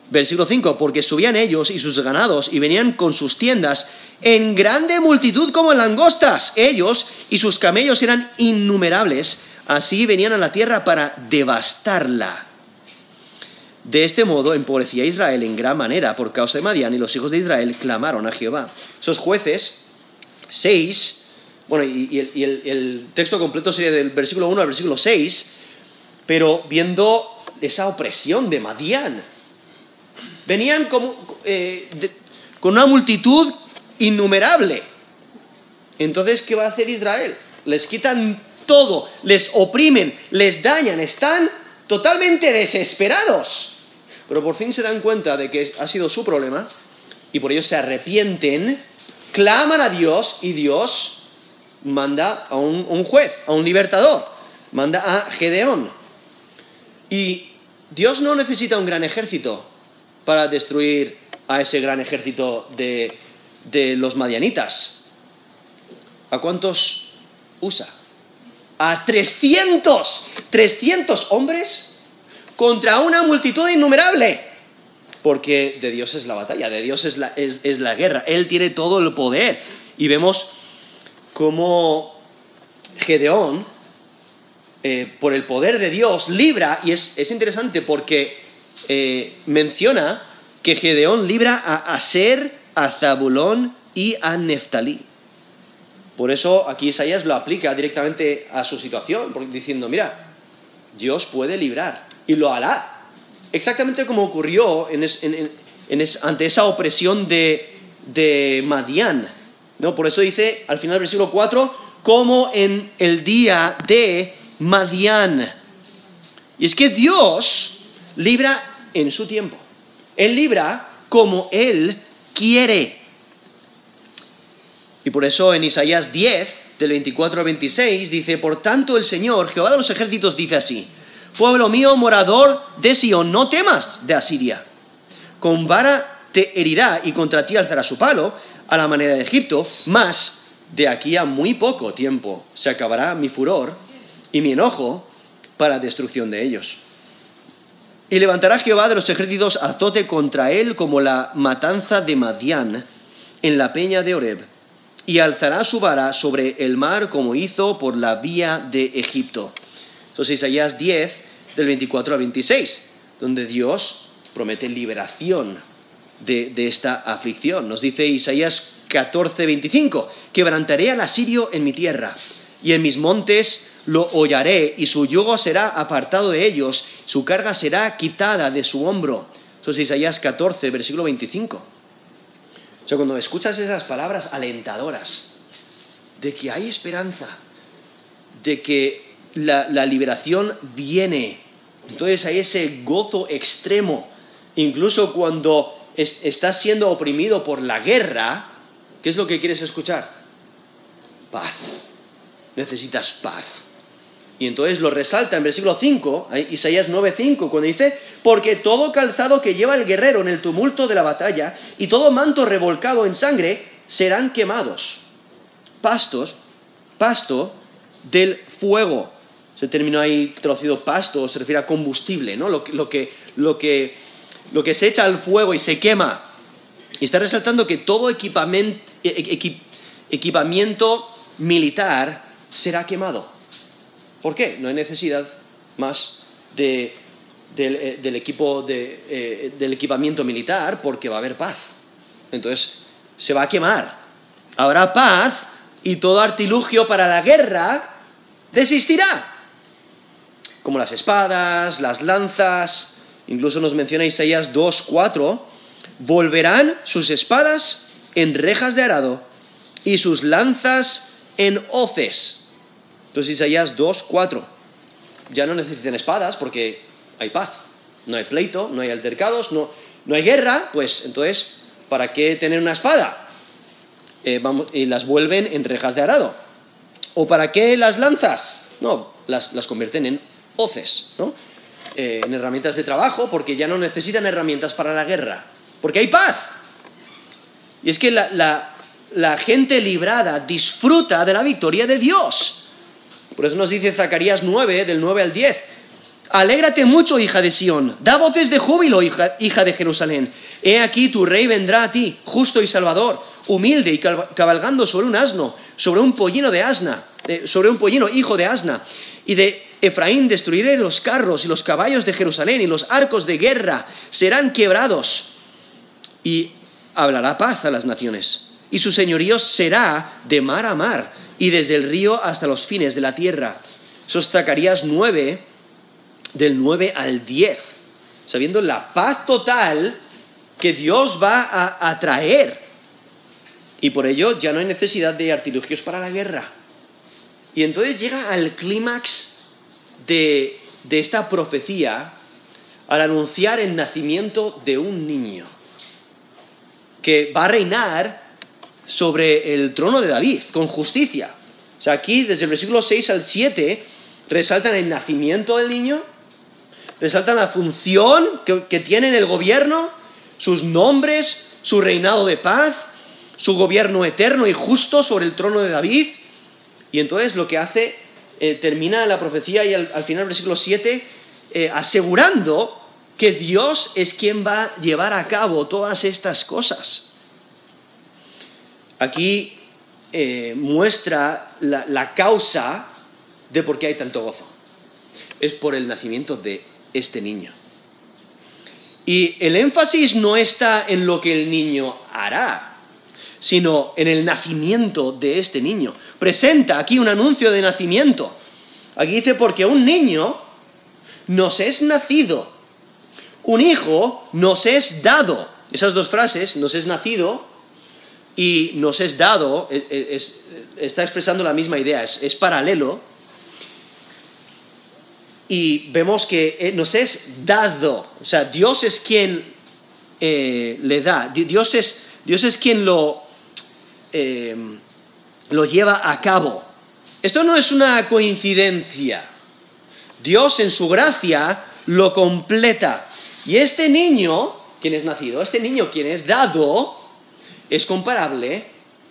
Versículo 5, porque subían ellos y sus ganados y venían con sus tiendas en grande multitud como langostas. Ellos y sus camellos eran innumerables, así venían a la tierra para devastarla. De este modo empobrecía a Israel en gran manera por causa de Madián y los hijos de Israel clamaron a Jehová. Esos jueces, seis, bueno, y, el, texto completo sería del versículo 1 al versículo 6, pero viendo esa opresión de Madián. Venían como, eh, con una multitud innumerable. Entonces, ¿qué va a hacer Israel? Les quitan todo, les oprimen, les dañan, están totalmente desesperados. Pero por fin se dan cuenta de que ha sido su problema y por ello se arrepienten, claman a Dios y Dios manda a un, un juez, a un libertador, manda a Gedeón. Y Dios no necesita un gran ejército para destruir a ese gran ejército de, de los madianitas. ¿A cuántos usa? A 300, 300 hombres contra una multitud innumerable. Porque de Dios es la batalla, de Dios es la, es- es la guerra. Él tiene todo el poder. Y vemos cómo Gedeón, eh, por el poder de Dios, libra, y es, es interesante porque eh, menciona que Gedeón libra a Aser, a Zabulón y a Neftalí. Por eso aquí Isaías lo aplica directamente a su situación, diciendo, mira, Dios puede librar y lo hará. Exactamente como ocurrió ante esa opresión de, de Madián. ¿no? Por eso dice al final del versículo 4, como en el día de Madián. Y es que Dios libra en su tiempo. Él libra como Él quiere. Y por eso en Isaías 10, del 24 al 26, dice, Por tanto el Señor, Jehová de los ejércitos, dice así, Pueblo mío, morador de Sion, no temas de Asiria. Con vara te herirá y contra ti alzará su palo, a la manera de Egipto, mas de aquí a muy poco tiempo se acabará mi furor y mi enojo para destrucción de ellos. Y levantará Jehová de los ejércitos azote contra él como la matanza de Madián en la peña de Oreb, y alzará su vara sobre el mar como hizo por la vía de Egipto. Entonces Isaías 10, del 24 al 26, donde Dios promete liberación de, de esta aflicción. Nos dice Isaías 14, 25, quebrantaré al asirio en mi tierra, y en mis montes lo hollaré, y su yugo será apartado de ellos, su carga será quitada de su hombro. Eso es Isaías 14, versículo 25. O sea, cuando escuchas esas palabras alentadoras de que hay esperanza, de que la, liberación viene, entonces hay ese gozo extremo, incluso cuando es- estás siendo oprimido por la guerra, ¿qué es lo que quieres escuchar? Paz. Necesitas paz. Y entonces lo resalta en versículo 5, ahí, Isaías 9:5, cuando dice, porque todo calzado que lleva el guerrero en el tumulto de la batalla y todo manto revolcado en sangre serán quemados. Pastos, pasto del fuego. Se terminó ahí traducido pasto, se refiere a combustible, ¿no? Lo, que- lo, que, lo, que, lo que se echa al fuego y se quema. Y está resaltando que todo e- equi- equipamiento militar será quemado. ¿Por qué? No hay necesidad más eh, del equipo eh, del equipamiento militar porque va a haber paz. Entonces se va a quemar. Habrá paz y todo artilugio para la guerra desistirá. Como las espadas, las lanzas, incluso nos menciona Isaías 2.4, volverán sus espadas en rejas de arado y sus lanzas en hoces. Entonces Isaías 2, 4. Ya no necesitan espadas porque hay paz. No hay pleito, no hay altercados, no, no hay guerra. Pues entonces, ¿para qué tener una espada? Eh, vamos, y las vuelven en rejas de arado. ¿O para qué las lanzas? No, las, las convierten en hoces, ¿no? Eh, en herramientas de trabajo porque ya no necesitan herramientas para la guerra. Porque hay paz. Y es que la, la- la gente librada disfruta de la victoria de Dios. Por eso nos dice Zacarías 9, del 9 al 10. Alégrate mucho, hija de Sión. Da voces de júbilo, hija, de Jerusalén. He aquí tu rey vendrá a ti, justo y salvador, humilde y cabalgando sobre un asno, sobre un pollino de asna, sobre un pollino, hijo de asna. Y de Efraín destruiré los carros y los caballos de Jerusalén y los arcos de guerra serán quebrados. Y hablará paz a las naciones. Y su señorío será de mar a mar y desde el río hasta los fines de la tierra. Eso es Zacarías 9, del 9 al 10. Sabiendo la paz total que Dios va a, traer. Y por ello ya no hay necesidad de artilugios para la guerra. Y entonces llega al clímax de, de esta profecía al anunciar el nacimiento de un niño que va a reinar sobre el trono de David con justicia. O sea, aquí desde el versículo 6 al 7 resaltan el nacimiento del niño, resaltan la función que, que tiene en el gobierno, sus nombres, su reinado de paz, su gobierno eterno y justo sobre el trono de David. Y entonces lo que hace, eh, termina la profecía y al, final del versículo 7, eh, asegurando que Dios es quien va a llevar a cabo todas estas cosas. Aquí eh, muestra la, la causa de por qué hay tanto gozo. Es por el nacimiento de este niño. Y el énfasis no está en lo que el niño hará, sino en el nacimiento de este niño. Presenta aquí un anuncio de nacimiento. Aquí dice, porque un niño nos es nacido, un hijo nos es dado. Esas dos frases, nos es nacido y nos es dado, e, e, está expresando la misma idea, es paralelo y vemos que eh, nos es dado, o sea, Dios es quien eh, le da, Dios es, Dios es quien lo, em, lo lleva a cabo. Esto no es una coincidencia. Dios en su gracia lo completa. Y este niño, quien es nacido, este niño quien es dado, es comparable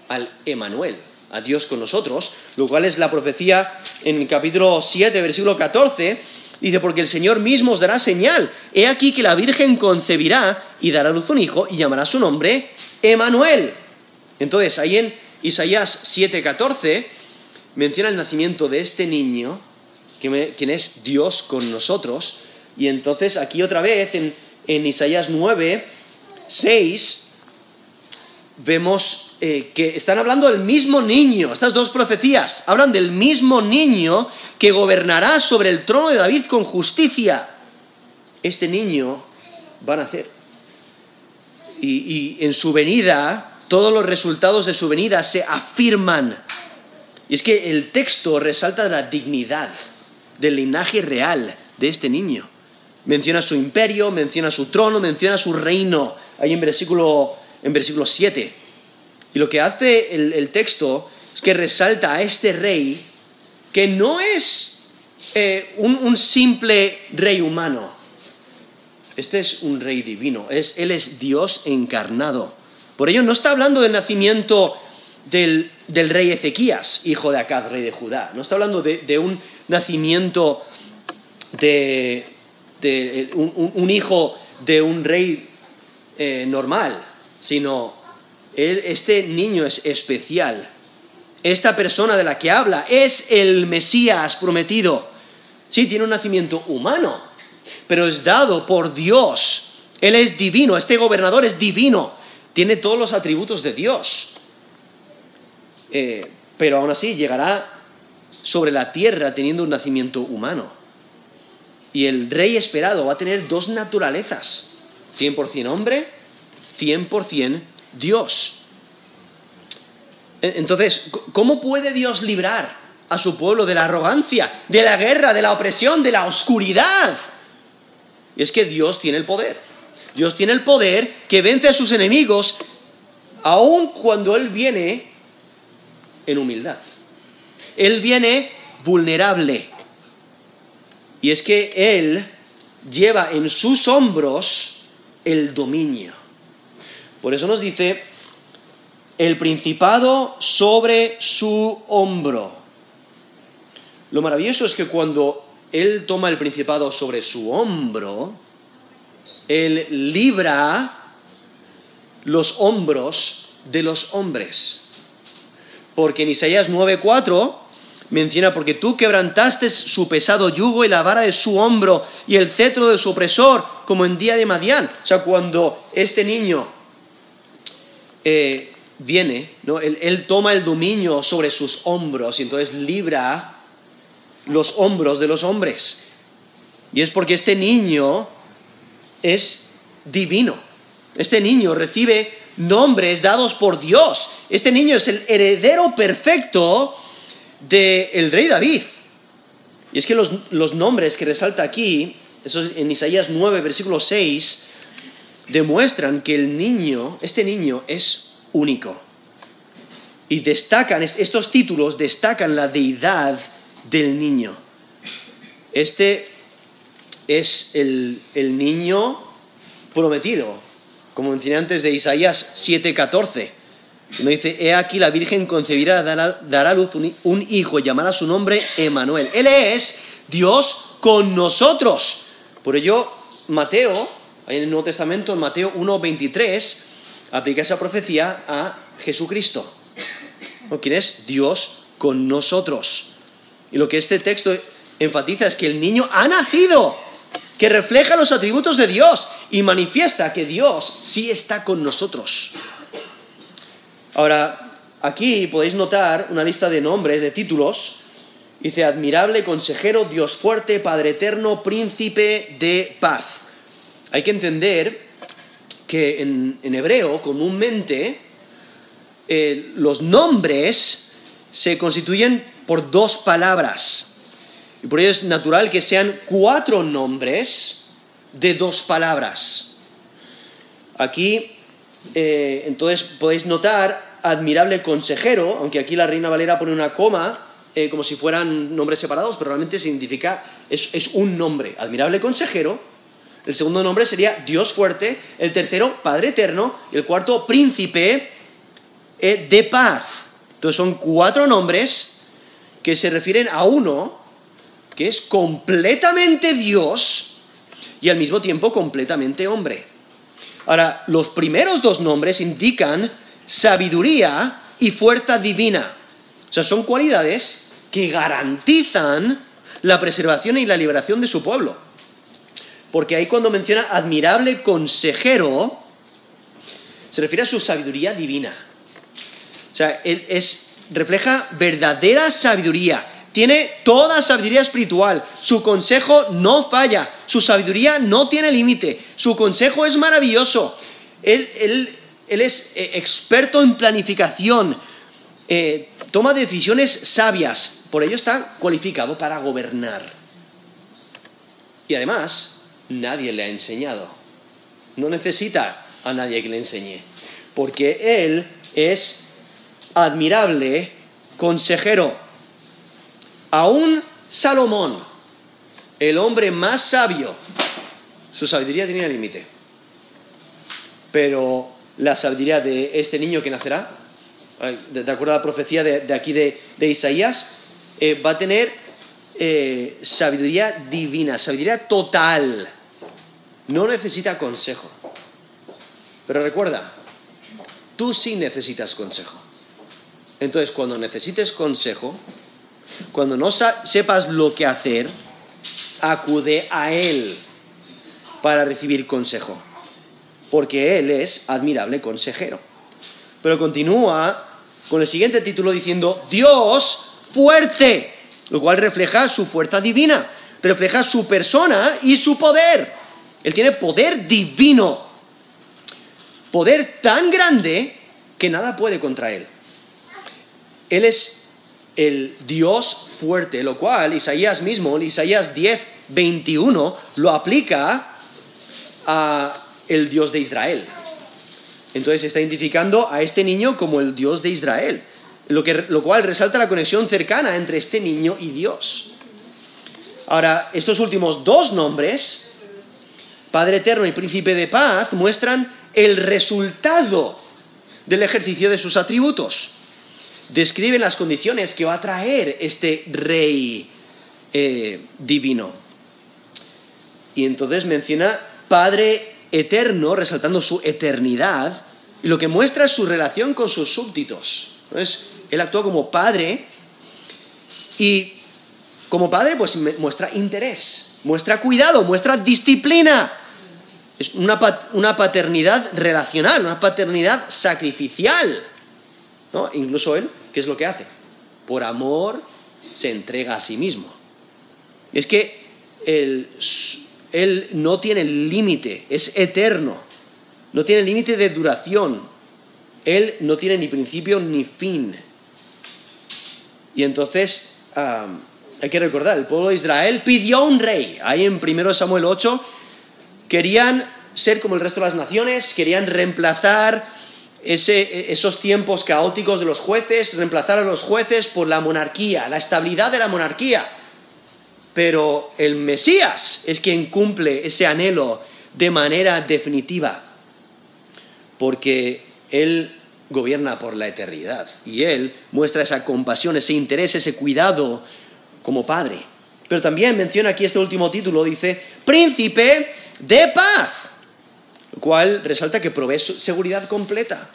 al Emanuel a Dios con nosotros, lo cual es la profecía en el capítulo 7, versículo 14, dice, porque el Señor mismo os dará señal, he aquí que la Virgen concebirá y dará a luz un hijo y llamará su nombre Emanuel. Entonces, ahí en Isaías 7, 14, menciona el nacimiento de este niño, quien es Dios con nosotros, y entonces aquí otra vez en, en Isaías 9, 6, vemos eh, que están hablando del mismo niño. Estas dos profecías hablan del mismo niño que gobernará sobre el trono de David con justicia. Este niño va a nacer. Y, en su venida, todos los resultados de su venida se afirman. Y es que el texto resalta la dignidad del linaje real de este niño. Menciona su imperio, menciona su trono, menciona su reino. Ahí en versículo en versículo 7. Y lo que hace el, texto es que resalta a este rey que no es eh, un, simple rey humano. Este es un rey divino, es, él es Dios encarnado. Por ello no está hablando del nacimiento del, rey Ezequías, hijo de Acaz, rey de Judá. No está hablando de, un nacimiento de, un, hijo de un rey eh, normal sino este niño es especial. Esta persona de la que habla es el Mesías prometido. Sí, tiene un nacimiento humano, pero es dado por Dios. Él es divino, este gobernador es divino, tiene todos los atributos de Dios. Eh, pero aún así llegará sobre la tierra teniendo un nacimiento humano. Y el rey esperado va a tener dos naturalezas, 100% hombre 100% Dios. E-, entonces, ¿cómo puede Dios librar a su pueblo de la arrogancia, de la guerra, de la opresión, de la oscuridad? Y es que Dios tiene el poder. Dios tiene el poder que vence a sus enemigos aun cuando Él viene en humildad. Él viene vulnerable. Y es que Él lleva en sus hombros el dominio. Por eso nos dice, el principado sobre su hombro. Lo maravilloso es que cuando Él toma el principado sobre su hombro, Él libra los hombros de los hombres. Porque en Isaías 9:4 menciona, porque tú quebrantaste su pesado yugo y la vara de su hombro y el cetro de su opresor, como en día de Madián. O sea, cuando este niño eh, viene, ¿no? él, toma el dominio sobre sus hombros y entonces libra los hombros de los hombres. Y es porque este niño es divino. Este niño recibe nombres dados por Dios. Este niño es el heredero perfecto del rey David. Y es que los, los nombres que resalta aquí, eso es en Isaías 9, versículo 6, demuestran que el niño, este niño es único. Y destacan, estos títulos destacan la deidad del niño. Este es el, el niño prometido, como mencioné antes de Isaías 7:14. Donde dice, he aquí la Virgen concebirá, dará, dará luz un, un hijo, llamará su nombre Emanuel. Él es Dios con nosotros. Por ello, Mateo, ahí en el Nuevo Testamento, en Mateo 1:23, aplica esa profecía a Jesucristo, ¿no? es Dios con nosotros. Y lo que este texto enfatiza es que el niño ha nacido, que refleja los atributos de Dios y manifiesta que Dios sí está con nosotros. Ahora, aquí podéis notar una lista de nombres, de títulos. Dice, admirable, consejero, Dios fuerte, Padre eterno, príncipe de paz. Hay que entender que en, hebreo comúnmente eh, los nombres se constituyen por dos palabras. Y por ello es natural que sean cuatro nombres de dos palabras. Aquí, eh, entonces, podéis notar admirable consejero, aunque aquí la Reina Valera pone una coma, eh, como si fueran nombres separados, pero realmente significa, es un nombre, admirable consejero. El segundo nombre sería Dios fuerte, el tercero, Padre eterno, y el cuarto, príncipe eh, de paz. Entonces son cuatro nombres que se refieren a uno que es completamente Dios y al mismo tiempo completamente hombre. Ahora, los primeros dos nombres indican sabiduría y fuerza divina. O sea, son cualidades que garantizan la preservación y la liberación de su pueblo. Porque ahí cuando menciona admirable consejero, se refiere a su sabiduría divina. O sea, es, refleja verdadera sabiduría. Tiene toda sabiduría espiritual. Su consejo no falla. Su sabiduría no tiene límite. Su consejo es maravilloso. Él, él, él es eh, experto en planificación. Eh, toma decisiones sabias. Por ello está cualificado para gobernar. Y además, nadie le ha enseñado. No necesita a nadie que le enseñe. Porque él es admirable consejero. Aún Salomón, el hombre más sabio, su sabiduría tenía límite. Pero la sabiduría de este niño que nacerá, de acuerdo a la profecía de, aquí de, de Isaías, eh, va a tener eh, sabiduría divina, sabiduría total. No necesita consejo. Pero recuerda, tú sí necesitas consejo. Entonces, cuando necesites consejo, cuando no sepas lo que hacer, acude a Él para recibir consejo, porque Él es admirable consejero. Pero continúa con el siguiente título diciendo, Dios fuerte, lo cual refleja su fuerza divina, refleja su persona y su poder. Él tiene poder divino, poder tan grande que nada puede contra Él. Él es el Dios fuerte, lo cual Isaías mismo, Isaías 10, 21, lo aplica a el Dios de Israel. Entonces está identificando a este niño como el Dios de Israel, lo, que, lo cual resalta la conexión cercana entre este niño y Dios. Ahora, estos últimos dos nombres, Padre Eterno y Príncipe de Paz, muestran el resultado del ejercicio de sus atributos describe las condiciones que va a traer este rey eh, divino. Y entonces menciona Padre eterno, resaltando su eternidad, y lo que muestra es su relación con sus súbditos. Entonces, él actúa como padre Y como padre, pues muestra interés, muestra cuidado, muestra disciplina. Es una, una paternidad relacional, una paternidad sacrificial. ¿no? Incluso él, ¿qué es lo que hace? Por amor se entrega a sí mismo. Es que él, él no tiene límite, es eterno, no tiene límite de duración. Él no tiene ni principio ni fin. Y entonces hay que recordar, el pueblo de Israel pidió un rey. Ahí en 1 Samuel 8 querían ser como el resto de las naciones, querían reemplazar esos tiempos caóticos de los jueces, reemplazar a los jueces por la monarquía, la estabilidad de la monarquía. Pero el Mesías es quien cumple ese anhelo de manera definitiva, porque Él gobierna por la eternidad y Él muestra esa compasión, ese interés, ese cuidado como Padre. Pero también menciona aquí este último título, dice, príncipe de paz, lo cual resalta que provee seguridad completa.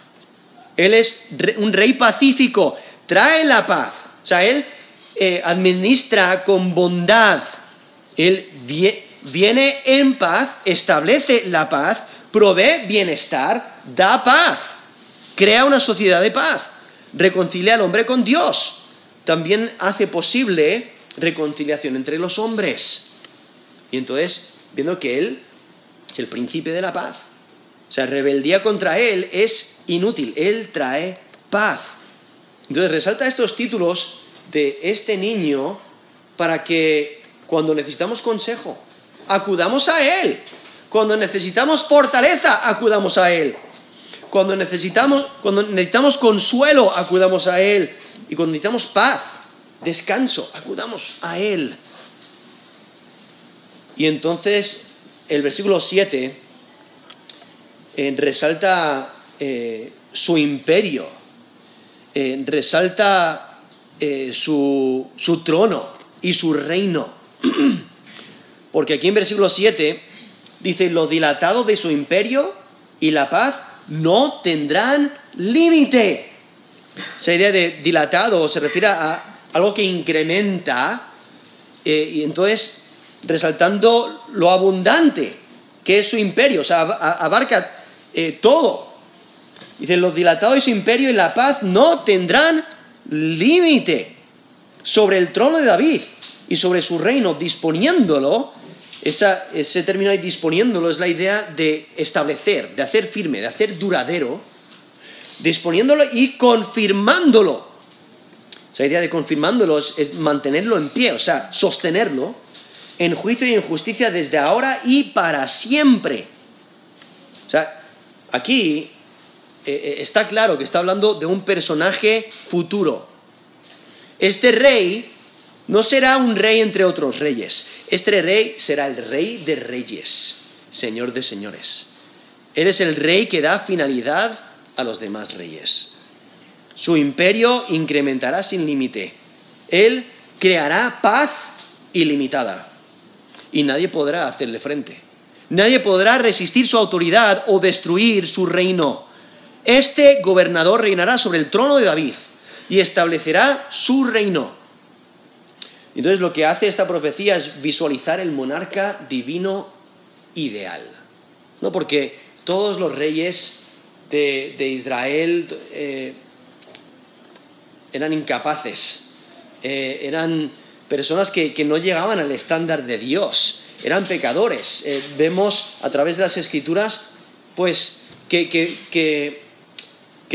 Él es un rey pacífico, trae la paz. O sea, Él eh, administra con bondad. Él viene en paz, establece la paz, provee bienestar, da paz, crea una sociedad de paz, reconcilia al hombre con Dios. También hace posible reconciliación entre los hombres. Y entonces, viendo que Él es el príncipe de la paz, o sea, rebeldía contra Él es inútil, Él trae paz. Entonces resalta estos títulos de este niño para que cuando necesitamos consejo, acudamos a Él. Cuando necesitamos fortaleza, acudamos a Él. Cuando necesitamos, cuando necesitamos consuelo, acudamos a Él. Y cuando necesitamos paz, descanso, acudamos a Él. Y entonces el versículo 7 eh, resalta eh, su imperio, eh, resalta su, su trono y su reino. Porque aquí en versículo 7 dice, lo dilatado de su imperio y la paz no tendrán límite. Esa idea de dilatado se refiere a algo que incrementa y entonces resaltando lo abundante que es su imperio, o sea, abarca eh, todo. Dice, los dilatados de su imperio y la paz no tendrán límite sobre el trono de David y sobre su reino, disponiéndolo. ese término ahí, disponiéndolo, es la idea de establecer, de hacer firme, de hacer duradero, disponiéndolo y confirmándolo. Esa idea de confirmándolo es mantenerlo en pie, o sea, sostenerlo en juicio y en justicia desde ahora y para siempre. O sea, Aquí eh, eh, está claro que está hablando de un personaje futuro. Este rey no será un rey entre otros reyes. Este rey será el rey de reyes, señor de señores. Eres el rey que da finalidad a los demás reyes. Su imperio incrementará sin límite. Él creará paz ilimitada y nadie podrá hacerle frente. Nadie podrá resistir su autoridad o destruir su reino. Este gobernador reinará sobre el trono de David y establecerá su reino. Entonces lo que hace esta profecía es visualizar el monarca divino ideal. ¿No? Porque todos los reyes de, Israel eh, eran incapaces, eh, eran personas que no llegaban al estándar de Dios eran pecadores. Eh, vemos a través de las escrituras, pues, que, que,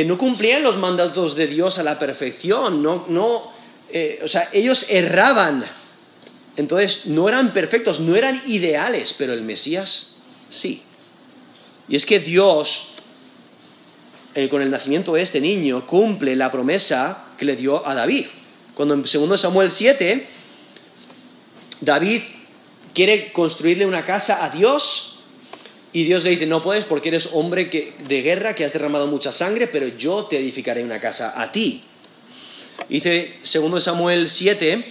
no cumplían los mandatos de Dios a la perfección, no, no, eh, o sea, ellos erraban. Entonces, no eran perfectos, no eran ideales, pero el Mesías sí. Y es que Dios, con el nacimiento de este niño, cumple la promesa que le dio a David. Cuando en 2 Samuel 7, David quiere construirle una casa a Dios y Dios le dice, no puedes porque eres hombre de guerra que has derramado mucha sangre, pero yo te edificaré una casa a ti. Dice 2 Samuel 7,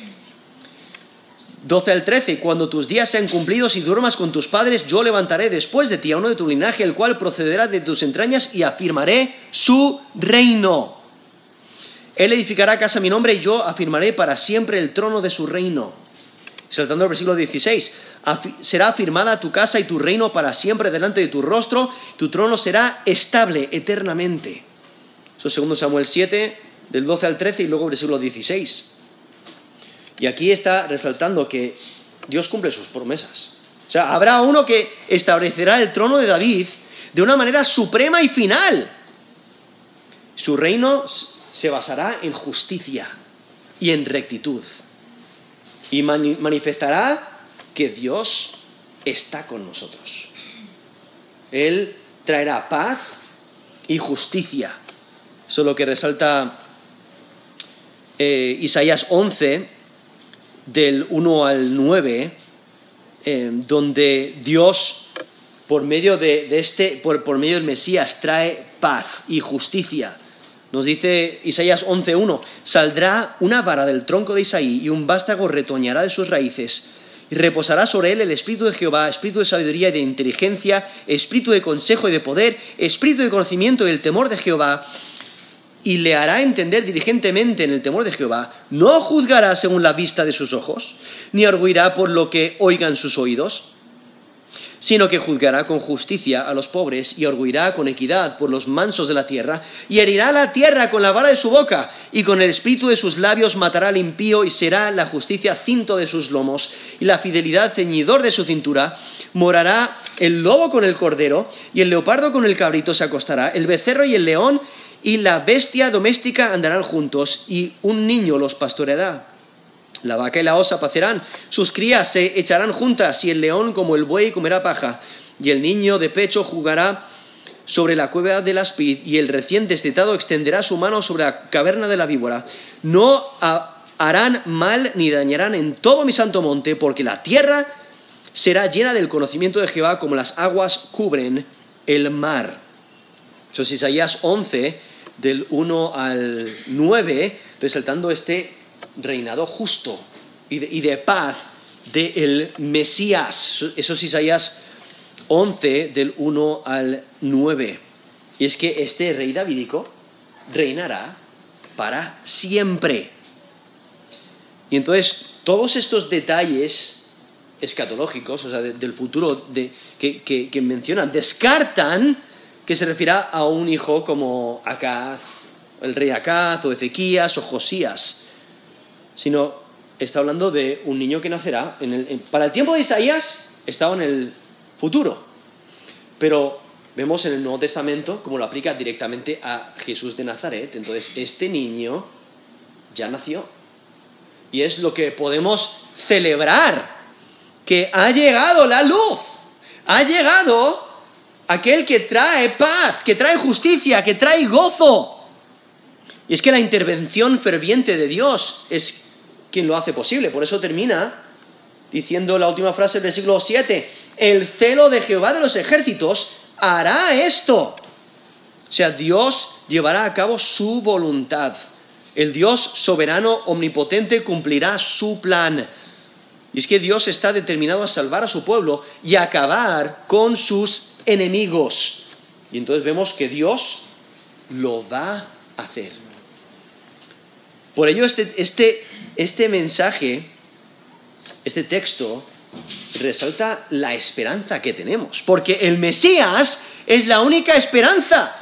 12 al 13, cuando tus días sean cumplidos y duermas con tus padres, yo levantaré después de ti a uno de tu linaje, el cual procederá de tus entrañas y afirmaré su reino. Él edificará casa a mi nombre y yo afirmaré para siempre el trono de su reino. Saltando al versículo 16, "Afi- será afirmada tu casa y tu reino para siempre delante de tu rostro, tu trono será estable eternamente. Eso es segundo Samuel 7, del 12 al 13 y luego versículo 16. Y aquí está resaltando que Dios cumple sus promesas. O sea, habrá uno que establecerá el trono de David de una manera suprema y final. Su reino se basará en justicia y en rectitud. Y mani- manifestará que Dios está con nosotros. Él traerá paz y justicia. Eso es lo que resalta eh, Isaías 11, del 1 al 9, eh, donde Dios, por medio de, este, por medio del Mesías, trae paz y justicia. Nos dice Isaías 11.1, saldrá una vara del tronco de Isaí y un vástago retoñará de sus raíces. Y reposará sobre él el espíritu de Jehová, espíritu de sabiduría y de inteligencia, espíritu de consejo y de poder, espíritu de conocimiento y del temor de Jehová, y le hará entender diligentemente en el temor de Jehová, no juzgará según la vista de sus ojos, ni arguirá por lo que oigan sus oídos, sino que juzgará con justicia a los pobres y arguirá con equidad por los mansos de la tierra, y herirá la tierra con la vara de su boca, y con el espíritu de sus labios matará al impío, y será la justicia cinto de sus lomos, y la fidelidad ceñidor de su cintura. Morará el lobo con el cordero, y el leopardo con el cabrito se acostará, el becerro y el león y la bestia doméstica andarán juntos, y un niño los pastoreará. La vaca y la osa pacerán, sus crías se echarán juntas, y el león como el buey comerá paja, y el niño de pecho jugará sobre la cueva del aspid, y el recién destetado extenderá su mano sobre la caverna de la víbora. No ha- harán mal ni dañarán en todo mi santo monte, porque la tierra será llena del conocimiento de Jehová como las aguas cubren el mar. Eso es Isaías 11, del 1 al 9, resaltando este reinado justo y de, de paz del Mesías. Eso es Isaías 11, del 1 al 9. Y es que este rey davídico reinará para siempre. Y entonces todos estos detalles escatológicos, o sea, de- del futuro que- que mencionan, descartan que se refiera a un hijo como Acaz, el rey Acaz, o Ezequías, o Josías, sino está hablando de un niño que nacerá. Para el tiempo de Isaías estaba en el futuro, pero vemos en el Nuevo Testamento cómo lo aplica directamente a Jesús de Nazaret. Entonces, este niño ya nació. Y es lo que podemos celebrar, que ha llegado la luz, ha llegado aquel que trae paz, que trae justicia, que trae gozo. Y es que la intervención ferviente de Dios es quien lo hace posible. Por eso termina diciendo la última frase del versículo 7, el celo de Jehová de los ejércitos hará esto. O sea, Dios llevará a cabo su voluntad. El Dios soberano, omnipotente, cumplirá su plan. Y es que Dios está determinado a salvar a su pueblo y a acabar con sus enemigos. Y entonces vemos que Dios lo va a hacer. Por ello este, este, este mensaje, este texto, resalta la esperanza que tenemos. Porque el Mesías es la única esperanza.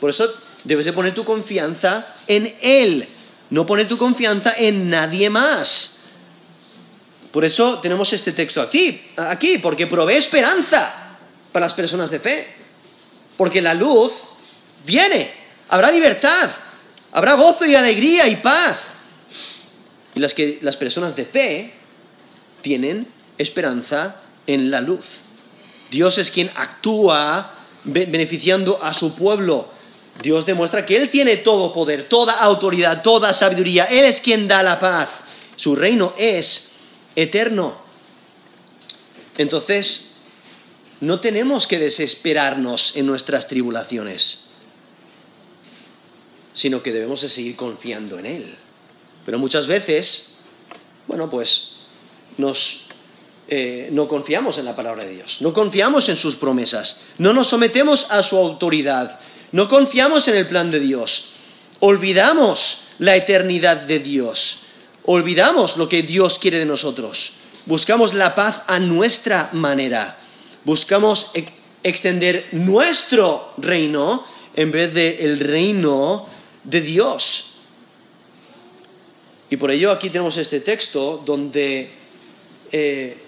Por eso debes de poner tu confianza en Él, no poner tu confianza en nadie más. Por eso tenemos este texto aquí, aquí, porque provee esperanza para las personas de fe. Porque la luz viene, habrá libertad, habrá gozo y alegría y paz. Y las, que, las personas de fe tienen esperanza en la luz. Dios es quien actúa be- beneficiando a su pueblo. Dios demuestra que Él tiene todo poder, toda autoridad, toda sabiduría. Él es quien da la paz. Su reino es eterno. Entonces, no tenemos que desesperarnos en nuestras tribulaciones, sino que debemos de seguir confiando en Él. Pero muchas veces, bueno, pues nos, eh, no confiamos en la palabra de Dios, no confiamos en sus promesas, no nos sometemos a su autoridad, no confiamos en el plan de Dios, olvidamos la eternidad de Dios. Olvidamos lo que Dios quiere de nosotros. Buscamos la paz a nuestra manera. Buscamos e- extender nuestro reino en vez del el reino de Dios. Y por ello aquí tenemos este texto donde eh,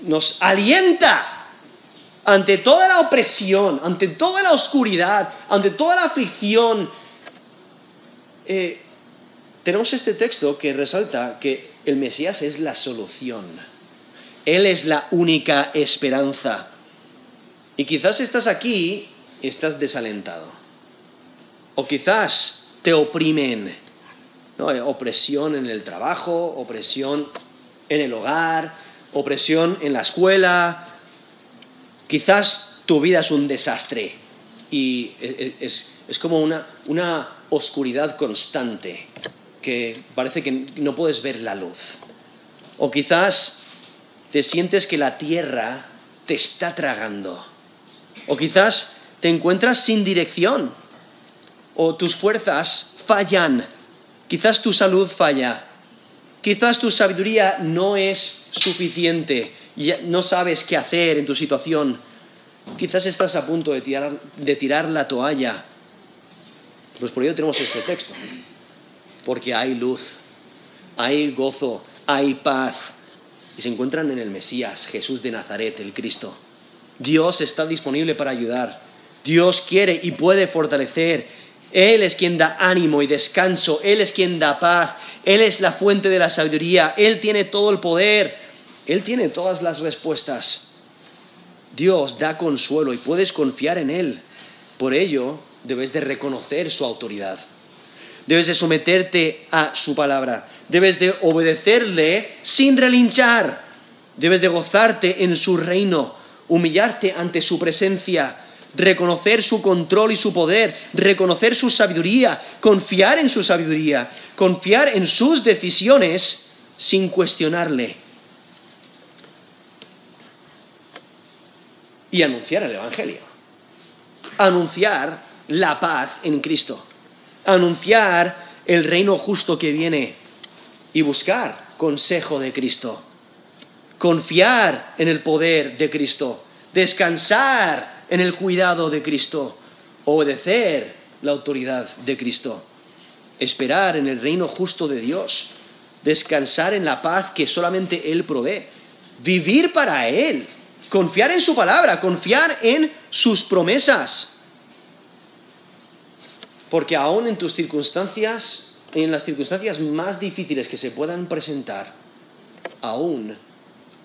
nos alienta ante toda la opresión, ante toda la oscuridad, ante toda la aflicción. Eh, tenemos este texto que resalta que el Mesías es la solución. Él es la única esperanza. Y quizás estás aquí y estás desalentado. O quizás te oprimen. ¿No? Hay Opresión en el trabajo, opresión en el hogar, opresión en la escuela. Quizás tu vida es un desastre y e- e- es, es como una, una oscuridad constante que parece que no puedes ver la luz. O quizás te sientes que la tierra te está tragando. O quizás te encuentras sin dirección. O tus fuerzas fallan. Quizás tu salud falla. Quizás tu sabiduría no es suficiente. y no sabes qué hacer en tu situación. Quizás estás a punto de tirar la toalla. Pues por ello tenemos este texto. Porque hay luz, hay gozo, hay paz. Y se encuentran en el Mesías, Jesús de Nazaret, el Cristo. Dios está disponible para ayudar. Dios quiere y puede fortalecer. Él es quien da ánimo y descanso. Él es quien da paz. Él es la fuente de la sabiduría. Él tiene todo el poder. Él tiene todas las respuestas. Dios da consuelo y puedes confiar en Él. Por ello, debes de reconocer su autoridad. Debes de someterte a su palabra. Debes de obedecerle sin relinchar. Debes de gozarte en su reino, humillarte ante su presencia, reconocer su control y su poder, reconocer su sabiduría, confiar en su sabiduría, confiar en sus decisiones sin cuestionarle. Y anunciar el Evangelio. Anunciar la paz en Cristo. Anunciar el reino justo que viene y buscar consejo de Cristo. Confiar en el poder de Cristo. Descansar en el cuidado de Cristo. Obedecer la autoridad de Cristo. Esperar en el reino justo de Dios. Descansar en la paz que solamente Él provee. Vivir para Él. Confiar en su palabra. Confiar en sus promesas. Porque aún en tus circunstancias, en las circunstancias más difíciles que se puedan presentar, aún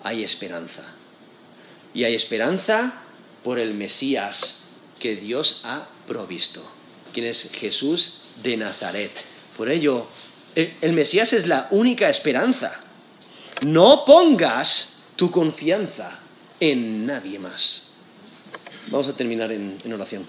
hay esperanza. Y hay esperanza por el Mesías que Dios ha provisto, quien es Jesús de Nazaret. Por ello, el, Mesías es la única esperanza. No pongas tu confianza en nadie más. Vamos a terminar en, en oración.